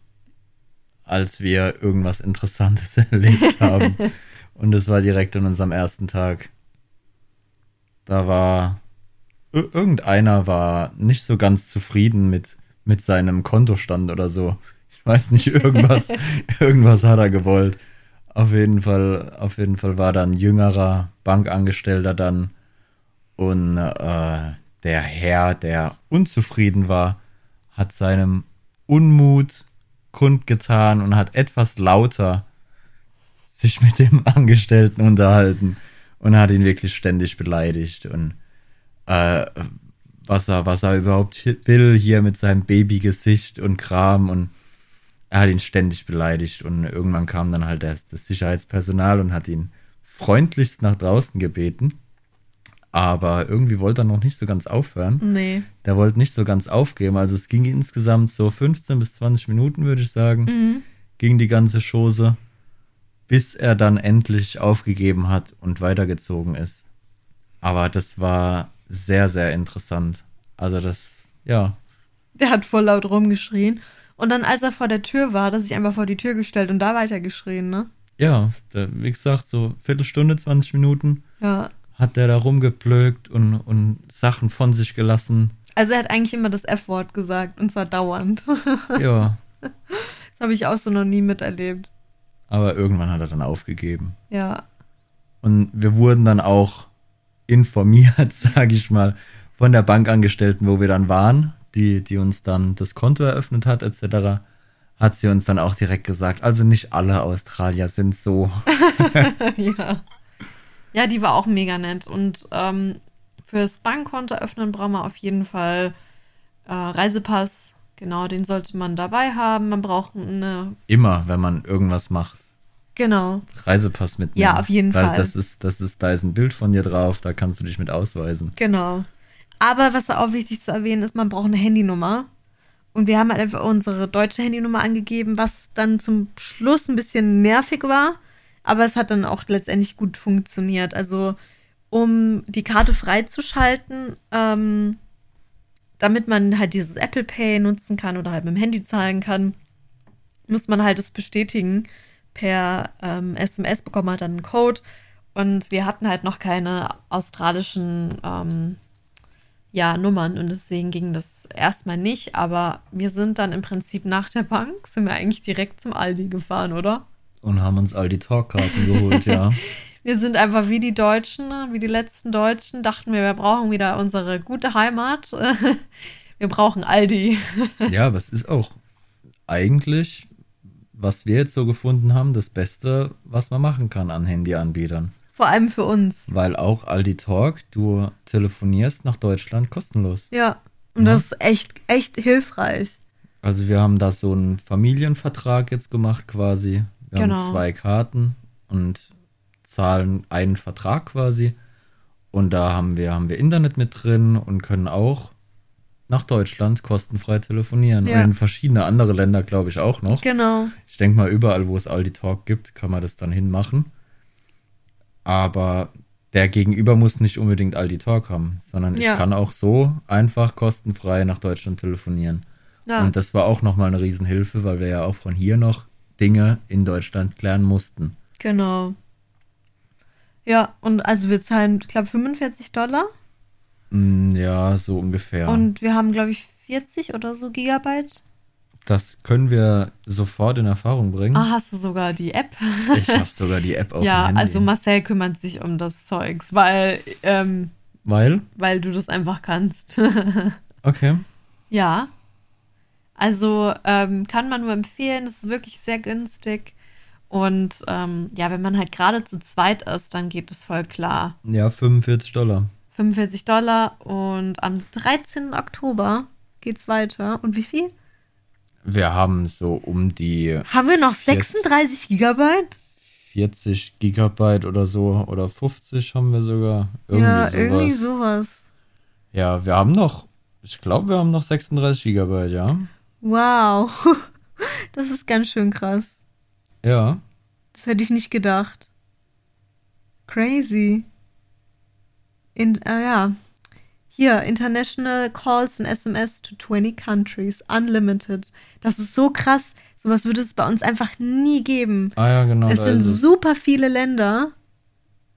als wir irgendwas Interessantes erlebt haben. Und es war direkt an unserem ersten Tag. Da war ir- irgendeiner war nicht so ganz zufrieden mit, mit seinem Kontostand oder so. Ich weiß nicht, irgendwas, irgendwas hat er gewollt. Auf jeden Fall, auf jeden Fall war da ein jüngerer Bankangestellter dann und äh, der Herr, der unzufrieden war, hat seinem Unmut kundgetan und hat etwas lauter sich mit dem Angestellten unterhalten und hat ihn wirklich ständig beleidigt und äh, was er, was er überhaupt will hier mit seinem Babygesicht und Kram und er hat ihn ständig beleidigt und irgendwann kam dann halt das, das Sicherheitspersonal und hat ihn freundlichst nach draußen gebeten. Aber irgendwie wollte er noch nicht so ganz aufhören. Nee. Der wollte nicht so ganz aufgeben. Also es ging insgesamt so 15 bis 20 Minuten, würde ich sagen, Mhm. ging die ganze Chose, bis er dann endlich aufgegeben hat und weitergezogen ist. Aber das war sehr, sehr interessant. Also das, ja, Der hat voll laut rumgeschrien. Und dann, als er vor der Tür war, hat er sich einfach vor die Tür gestellt und da weitergeschrien, ne? ja, wie gesagt, so Viertelstunde, 20 Minuten Ja. Hat der da rumgeplögt und, und Sachen von sich gelassen. Also er hat eigentlich immer das F-Wort gesagt und zwar dauernd. Ja, Das habe ich auch so noch nie miterlebt. aber irgendwann hat er dann aufgegeben. Ja. Und wir wurden dann auch informiert, sage ich mal, von der Bankangestellten, wo wir dann waren, die, die uns dann das Konto eröffnet hat, etc., hat sie uns dann auch direkt gesagt, also nicht alle Australier sind so. ja. Ja, die war auch mega nett. Und ähm, fürs Bankkonto öffnen braucht man auf jeden Fall äh, Reisepass. Genau, den sollte man dabei haben. Man braucht eine. Immer, wenn man irgendwas macht. Genau. Reisepass mitnehmen. Ja, auf jeden Weil Fall. das ist, das ist, da ist ein Bild von dir drauf, da kannst du dich mit ausweisen. Genau. Aber was auch wichtig zu erwähnen ist, man braucht eine Handynummer. Und wir haben halt einfach unsere deutsche Handynummer angegeben, was dann zum Schluss ein bisschen nervig war. Aber es hat dann auch letztendlich gut funktioniert. Also, um die Karte freizuschalten, ähm, damit man halt dieses Apple Pay nutzen kann oder halt mit dem Handy zahlen kann, muss man halt es bestätigen per ähm, SMS, bekommt man dann einen Code. Und wir hatten halt noch keine australischen ähm, ja, Nummern und deswegen ging das erstmal nicht. Aber wir sind dann im Prinzip nach der Bank, sind wir eigentlich direkt zum Aldi gefahren, oder? Und haben uns all die Talkkarten geholt, ja. Wir sind einfach wie die Deutschen, wie die letzten Deutschen, dachten wir, wir brauchen wieder unsere gute Heimat. Wir brauchen Aldi. Ja, es ist auch eigentlich, was wir jetzt so gefunden haben, das Beste, was man machen kann an Handyanbietern. Vor allem für uns. Weil auch Aldi Talk, du telefonierst nach Deutschland kostenlos. Ja. Und Ja. das ist echt, echt hilfreich. Also wir haben da so einen Familienvertrag jetzt gemacht quasi. Wir Genau. haben zwei Karten und zahlen einen Vertrag quasi. Und da haben wir, haben wir Internet mit drin und können auch nach Deutschland kostenfrei telefonieren. Ja. Und in verschiedene andere Länder, glaube ich, auch noch. Genau. Ich denke mal, überall, wo es Aldi Talk gibt, kann man das dann hinmachen. Aber der Gegenüber muss nicht unbedingt Aldi Talk haben, sondern ich Ja. kann auch so einfach kostenfrei nach Deutschland telefonieren. Ja. Und das war auch nochmal eine Riesenhilfe, weil wir ja auch von hier noch Dinge in Deutschland klären mussten. Genau. Ja, und also wir zahlen, ich glaube, 45 Dollar. Mm, Ja, so ungefähr. Und wir haben, glaube ich, 40 oder so Gigabyte. das können wir sofort in Erfahrung bringen. Ah, hast du sogar die App? Ich habe sogar die App auf ja, also Marcel kümmert sich um das Zeugs, weil, ähm, weil? weil du das einfach kannst. Okay. ja. Also ähm, kann man nur empfehlen, es ist wirklich sehr günstig. Und ähm, ja, wenn man halt gerade zu zweit ist, dann geht es voll klar. Ja, 45 Dollar. 45 Dollar und am 13. Oktober geht's weiter. Und wie viel? Wir haben so um die Haben wir noch Jetzt- 36 Gigabyte? 40 Gigabyte oder so oder 50 haben wir sogar. Irgendwie ja, sowas. irgendwie sowas. Ja, wir haben noch, ich glaube, wir haben noch 36 Gigabyte, ja. Wow. Das ist ganz schön krass. Ja. Das hätte ich nicht gedacht. Crazy. In, ah ja. Hier, International Calls and SMS to 20 Countries, unlimited. Das ist so krass. Sowas würde es bei uns einfach nie geben. Ah ja, genau. es sind super viele Länder,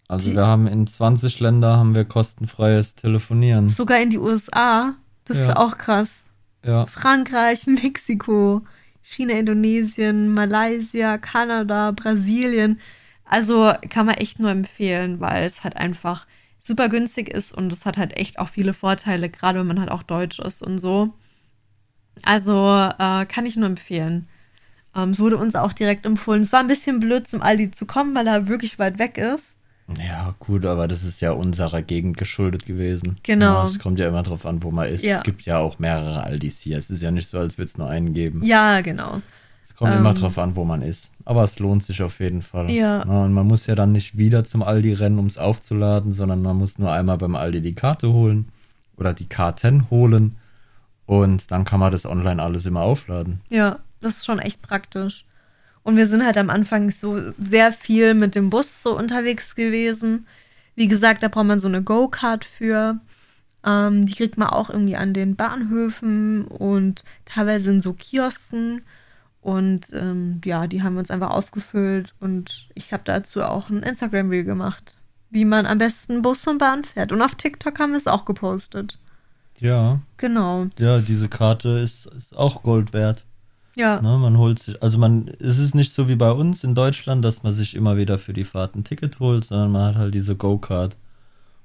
Also wir haben in 20 Länder haben wir kostenfreies Telefonieren. sogar in die USA. Das Ja. ist auch krass. Ja. Frankreich, Mexiko, China, Indonesien, Malaysia, Kanada, Brasilien. Also kann man echt nur empfehlen, weil es halt einfach super günstig ist und es hat halt echt auch viele Vorteile, gerade wenn man halt auch Deutsch ist und so. Also äh, kann ich nur empfehlen. Ähm, es wurde uns auch direkt empfohlen. Es war ein bisschen blöd, zum Aldi zu kommen, weil er wirklich weit weg ist. Ja, gut, aber das ist ja unserer Gegend geschuldet gewesen. Genau. Ja, es kommt ja immer drauf an, wo man ist. Ja. Es gibt ja auch mehrere Aldis hier. Es ist ja nicht so, als würde es nur einen geben. Ja, genau. Es Kommt Ähm. immer drauf an, wo man ist. Aber es lohnt sich auf jeden Fall. Ja. und man muss ja dann nicht wieder zum Aldi rennen, um es aufzuladen, sondern man muss nur einmal beim Aldi die Karte holen oder die Karten holen. Und dann kann man das online alles immer aufladen. Ja, das ist schon echt praktisch. Und wir sind halt am Anfang so sehr viel mit dem Bus so unterwegs gewesen. Wie gesagt, da braucht man so eine Go-Kart für. Ähm, die kriegt man auch irgendwie an den Bahnhöfen und teilweise in so Kiosken. Und ähm, ja, die haben wir uns einfach aufgefüllt und ich habe dazu auch ein Instagram-Reel gemacht, wie man am besten Bus und Bahn fährt. Und auf TikTok haben wir es auch gepostet. Ja, Genau. ja, diese Karte ist, ist auch Gold wert. Ja. Ne, man holt sich, also man, es ist nicht so wie bei uns in Deutschland, dass man sich immer wieder für die Fahrt ein Ticket holt, sondern man hat halt diese Go-Kart.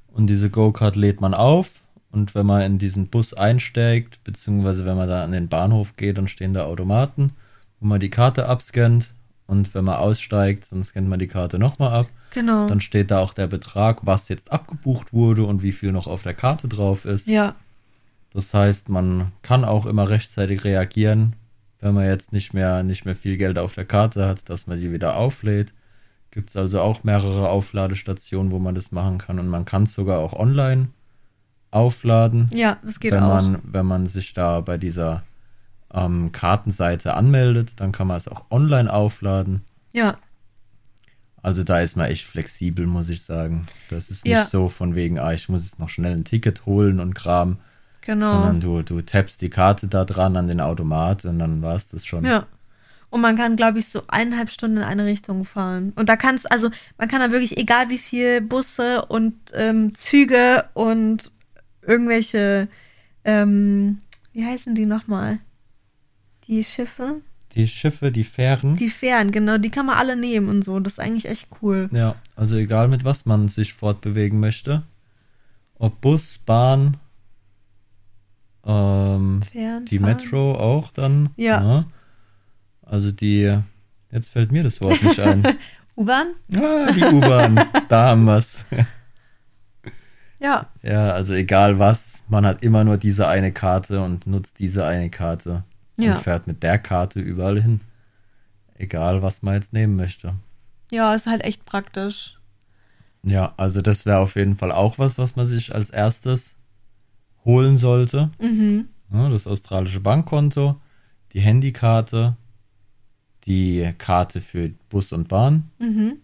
Und diese Go-Kart lädt man auf und wenn man in diesen Bus einsteigt, beziehungsweise wenn man da an den Bahnhof geht, dann stehen da Automaten, wo man die Karte abscannt und wenn man aussteigt, dann scannt man die Karte nochmal ab. Genau. Dann steht da auch der Betrag, was jetzt abgebucht wurde und wie viel noch auf der Karte drauf ist. ja. Das heißt, man kann auch immer rechtzeitig reagieren, wenn man jetzt nicht mehr, nicht mehr viel Geld auf der Karte hat, dass man die wieder auflädt. Gibt es also auch mehrere Aufladestationen, wo man das machen kann. Und man kann es sogar auch online aufladen, Ja, das geht wenn, auch. man, wenn man sich da bei dieser ähm, Kartenseite anmeldet. Dann kann man es auch online aufladen. ja. Also da ist man echt flexibel, muss ich sagen. Das ist nicht Ja. so von wegen, ah, ich muss jetzt noch schnell ein Ticket holen und Kram. Genau. Sondern du, du tappst die Karte da dran an den Automat und dann war es das schon. Ja. Und man kann, glaube ich, so eineinhalb Stunden in eine Richtung fahren. Und da kannst, also man kann da wirklich, egal wie viel Busse und ähm, Züge und irgendwelche, ähm, wie heißen die nochmal? Die Schiffe? Die Schiffe, die Fähren. Die Fähren, genau, die kann man alle nehmen und so. Das ist eigentlich echt cool. ja, also egal mit was man sich fortbewegen möchte. Ob Bus, Bahn, ähm, die. Metro auch dann. Ja. ne? Also die, jetzt fällt mir das Wort nicht ein. U-Bahn? ah, die U-Bahn, da haben wir's. Ja. Ja, also egal was, man hat immer nur diese eine Karte und nutzt diese eine Karte. Ja. Und fährt mit der Karte überall hin. Egal, was man jetzt nehmen möchte. Ja, ist halt echt praktisch. Ja, also das wäre auf jeden Fall auch was, was man sich als erstes holen sollte. Mhm. Ja, das australische Bankkonto, die Handykarte, die Karte für Bus und Bahn. Mhm.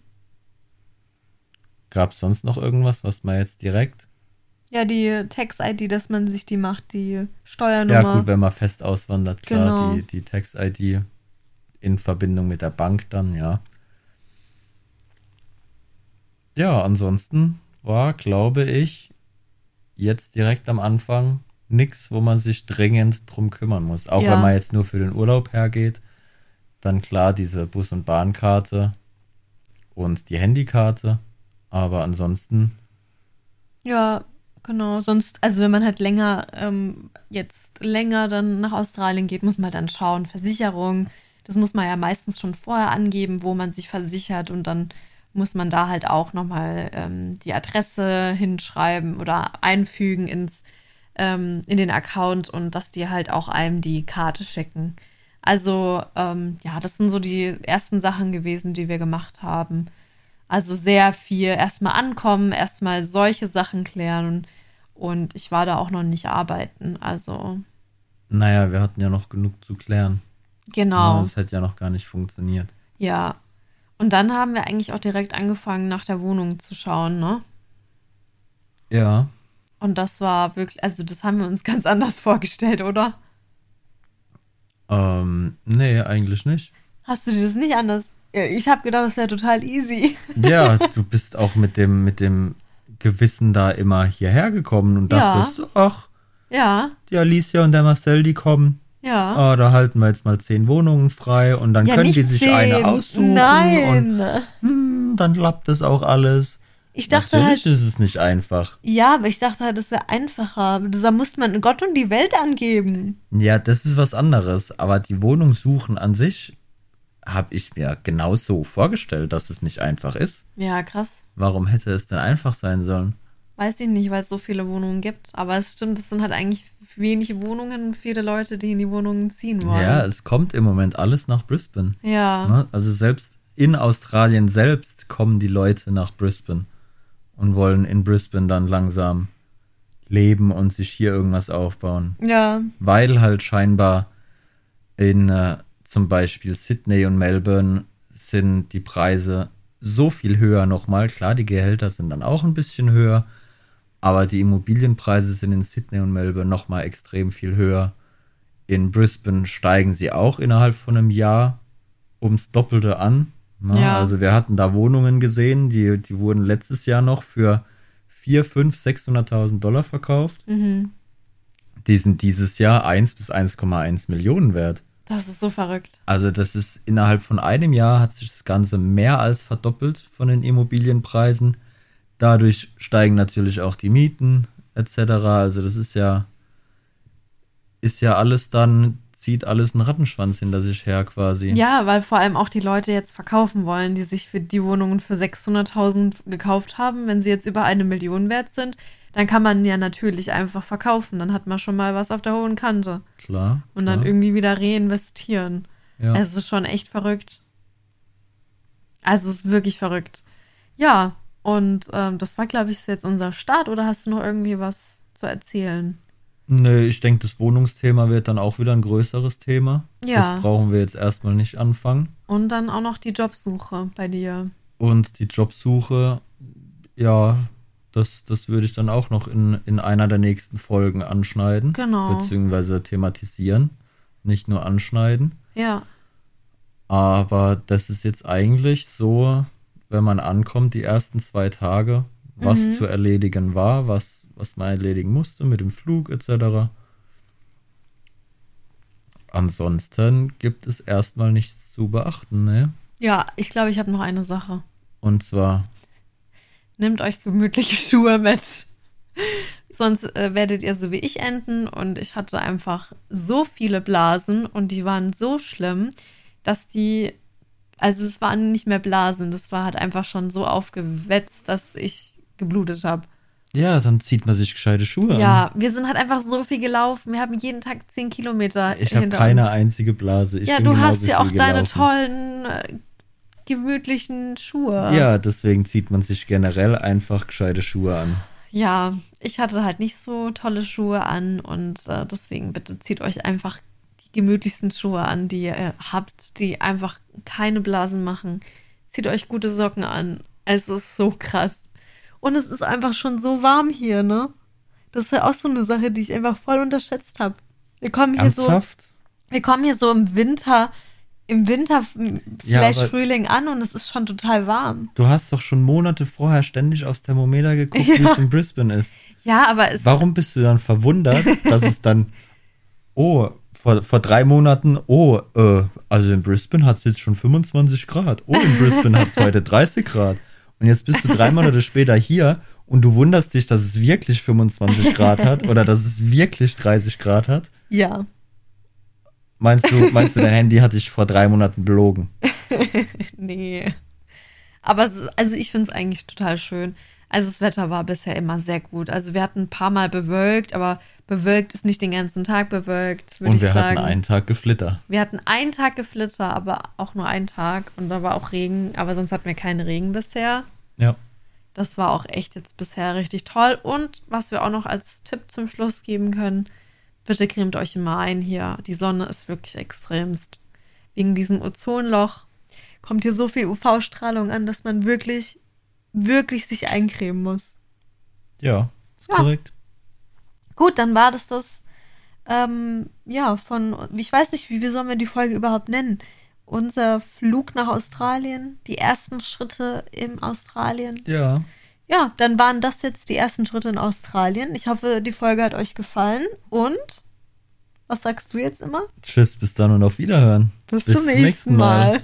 Gab es sonst noch irgendwas, was man jetzt direkt? Ja, die Tax-ID, dass man sich die macht, die Steuernummer. Ja, gut, wenn man fest auswandert, klar, Genau. die, die Tax-ID in Verbindung mit der Bank dann, ja. Ja, ansonsten war, glaube ich, jetzt direkt am Anfang nichts, wo man sich dringend drum kümmern muss. Auch Ja. wenn man jetzt nur für den Urlaub hergeht, dann klar diese Bus- und Bahnkarte und die Handykarte. Aber ansonsten, Ja, genau. Sonst, also wenn man halt länger, ähm, jetzt länger dann nach Australien geht, muss man dann schauen. Versicherung, das muss man ja meistens schon vorher angeben, wo man sich versichert und dann muss man da halt auch nochmal ähm, die Adresse hinschreiben oder einfügen ins, ähm, in den Account und dass die halt auch einem die Karte schicken. Also, ähm, ja, das sind so die ersten Sachen gewesen, die wir gemacht haben. Also sehr viel erstmal ankommen, erstmal solche Sachen klären und ich war da auch noch nicht arbeiten. Also naja, wir hatten ja noch genug zu klären. genau, Ja, das hätte ja noch gar nicht funktioniert. ja. Und dann haben wir eigentlich auch direkt angefangen, nach der Wohnung zu schauen, ne? Ja, Und das war wirklich, also das haben wir uns ganz anders vorgestellt, oder? ähm, nee, eigentlich nicht. Hast du dir das nicht anders? Ja, Ich habe gedacht, das wäre total easy. Ja, du bist auch mit dem, mit dem Gewissen da immer hierher gekommen und Ja. dachtest, ach, Ja, die Alicia und der Marcel, die kommen. Ja. Ah, da halten wir jetzt mal zehn Wohnungen frei und dann ja, können die sich zehn. eine aussuchen und Nein. hm, dann klappt das auch alles. Ich dachte Natürlich halt, ist es nicht einfach. ja, aber ich dachte halt, das wäre einfacher. Da musste man Gott und die Welt angeben. Ja, das ist was anderes, aber die Wohnung suchen an sich habe ich mir genauso vorgestellt, dass es nicht einfach ist. Ja, krass. Warum hätte es denn einfach sein sollen? Weiß ich nicht, weil es so viele Wohnungen gibt. Aber es stimmt, es sind halt eigentlich wenig Wohnungen und viele Leute, die in die Wohnungen ziehen wollen. Ja, es kommt im Moment alles nach Brisbane. Ja. Ne? Also selbst in Australien selbst kommen die Leute nach Brisbane und wollen in Brisbane dann langsam leben und sich hier irgendwas aufbauen. Ja. Weil halt scheinbar in äh, zum Beispiel Sydney und Melbourne sind die Preise so viel höher nochmal. Klar, die Gehälter sind dann auch ein bisschen höher, aber die Immobilienpreise sind in Sydney und Melbourne nochmal extrem viel höher. In Brisbane steigen sie auch innerhalb von einem Jahr ums Doppelte an. Ne? Ja. Also wir hatten da Wohnungen gesehen, die, die wurden letztes Jahr noch für 4, 5, 600.000 Dollar verkauft. Mhm. Die sind dieses Jahr 1 bis 1,1 Millionen wert. Das ist so verrückt. Also das ist innerhalb von einem Jahr hat sich das Ganze mehr als verdoppelt von den Immobilienpreisen. Dadurch steigen natürlich auch die Mieten etc. Also das ist ja ist ja alles dann zieht alles einen Rattenschwanz hinter sich her quasi. Ja, weil vor allem auch die Leute jetzt verkaufen wollen, die sich für die Wohnungen für 600.000 gekauft haben. Wenn sie jetzt über eine Million wert sind, dann kann man ja natürlich einfach verkaufen. Dann hat man schon mal was auf der hohen Kante. Klar. Und dann klar. irgendwie wieder reinvestieren. ja. Es ist schon echt verrückt. Also es ist wirklich verrückt. Ja, und ähm, das war, glaube ich, jetzt unser Start. Oder hast du noch irgendwie was zu erzählen? Nö, ich denke, das Wohnungsthema wird dann auch wieder ein größeres Thema. Ja. Das brauchen wir jetzt erstmal nicht anfangen. Und dann auch noch die Jobsuche bei dir. Und die Jobsuche, ja, das, das würde ich dann auch noch in, in einer der nächsten Folgen anschneiden. Genau. Beziehungsweise thematisieren. Nicht nur anschneiden. Ja, Aber das ist jetzt eigentlich so, wenn man ankommt, die ersten zwei Tage, was Mhm. zu erledigen war, was, was man erledigen musste mit dem Flug etc. Ansonsten gibt es erstmal nichts zu beachten, ne? ja, ich glaube, ich habe noch eine Sache. Und zwar, Nehmt euch gemütliche Schuhe mit. Sonst äh, werdet ihr so wie ich enden. Und ich hatte einfach so viele Blasen und die waren so schlimm, dass die, also es waren nicht mehr Blasen, das war halt einfach schon so aufgewetzt, dass ich geblutet habe. ja, dann zieht man sich gescheite Schuhe an. Ja, wir sind halt einfach so viel gelaufen. Wir haben jeden Tag zehn Kilometer Ich habe keine uns. einzige Blase. Ich ja, du hast ja auch deine gelaufen. tollen, äh, gemütlichen Schuhe. Ja, deswegen zieht man sich generell einfach gescheite Schuhe an. Ja, ich hatte halt nicht so tolle Schuhe an und äh, deswegen bitte zieht euch einfach gemütlichsten Schuhe an, die ihr habt, die einfach keine Blasen machen. Zieht euch gute Socken an. Es ist so krass. Und es ist einfach schon so warm hier, ne? Das ist ja auch so eine Sache, die ich einfach voll unterschätzt habe. Wir kommen hier so, Ernsthaft? wir kommen hier so im Winter, im Winter slash Frühling an und es ist schon total warm. Du hast doch schon Monate vorher ständig aufs Thermometer geguckt, wie Ja. es in Brisbane ist. Ja, aber es Warum bist du dann verwundert, dass es dann, oh, vor, vor drei Monaten, oh, äh, also in Brisbane hat es jetzt schon 25 Grad. Oh, in Brisbane hat es heute 30 Grad. Und jetzt bist du drei Monate später hier und du wunderst dich, dass es wirklich 25 Grad hat oder dass es wirklich 30 Grad hat. ja. Meinst du, meinst du, dein Handy hat dich vor drei Monaten belogen? Nee. Aber also ich finde es eigentlich total schön. Also das Wetter war bisher immer sehr gut. Also wir hatten ein paar Mal bewölkt, aber bewölkt ist nicht den ganzen Tag bewölkt, würde Und ich wir sagen. hatten einen Tag Geflitter. wir hatten einen Tag Geflitter, aber auch nur einen Tag. Und da war auch Regen, aber sonst hatten wir keinen Regen bisher. Ja. Das war auch echt jetzt bisher richtig toll. Und was wir auch noch als Tipp zum Schluss geben können, bitte cremt euch immer ein hier. Die Sonne ist wirklich extremst. Wegen diesem Ozonloch kommt hier so viel UV-Strahlung an, dass man wirklich, wirklich sich eincremen muss. Ja, ist Ja. korrekt. Gut, dann war das das, ähm, ja, von, ich weiß nicht, wie, wie sollen wir die Folge überhaupt nennen? Unser Flug nach Australien, die ersten Schritte in Australien. Ja. Ja, dann waren das jetzt die ersten Schritte in Australien. Ich hoffe, die Folge hat euch gefallen. Und was sagst du jetzt immer? Tschüss, bis dann und auf Wiederhören. Bis, Bis zum nächsten nächsten Mal. Mal.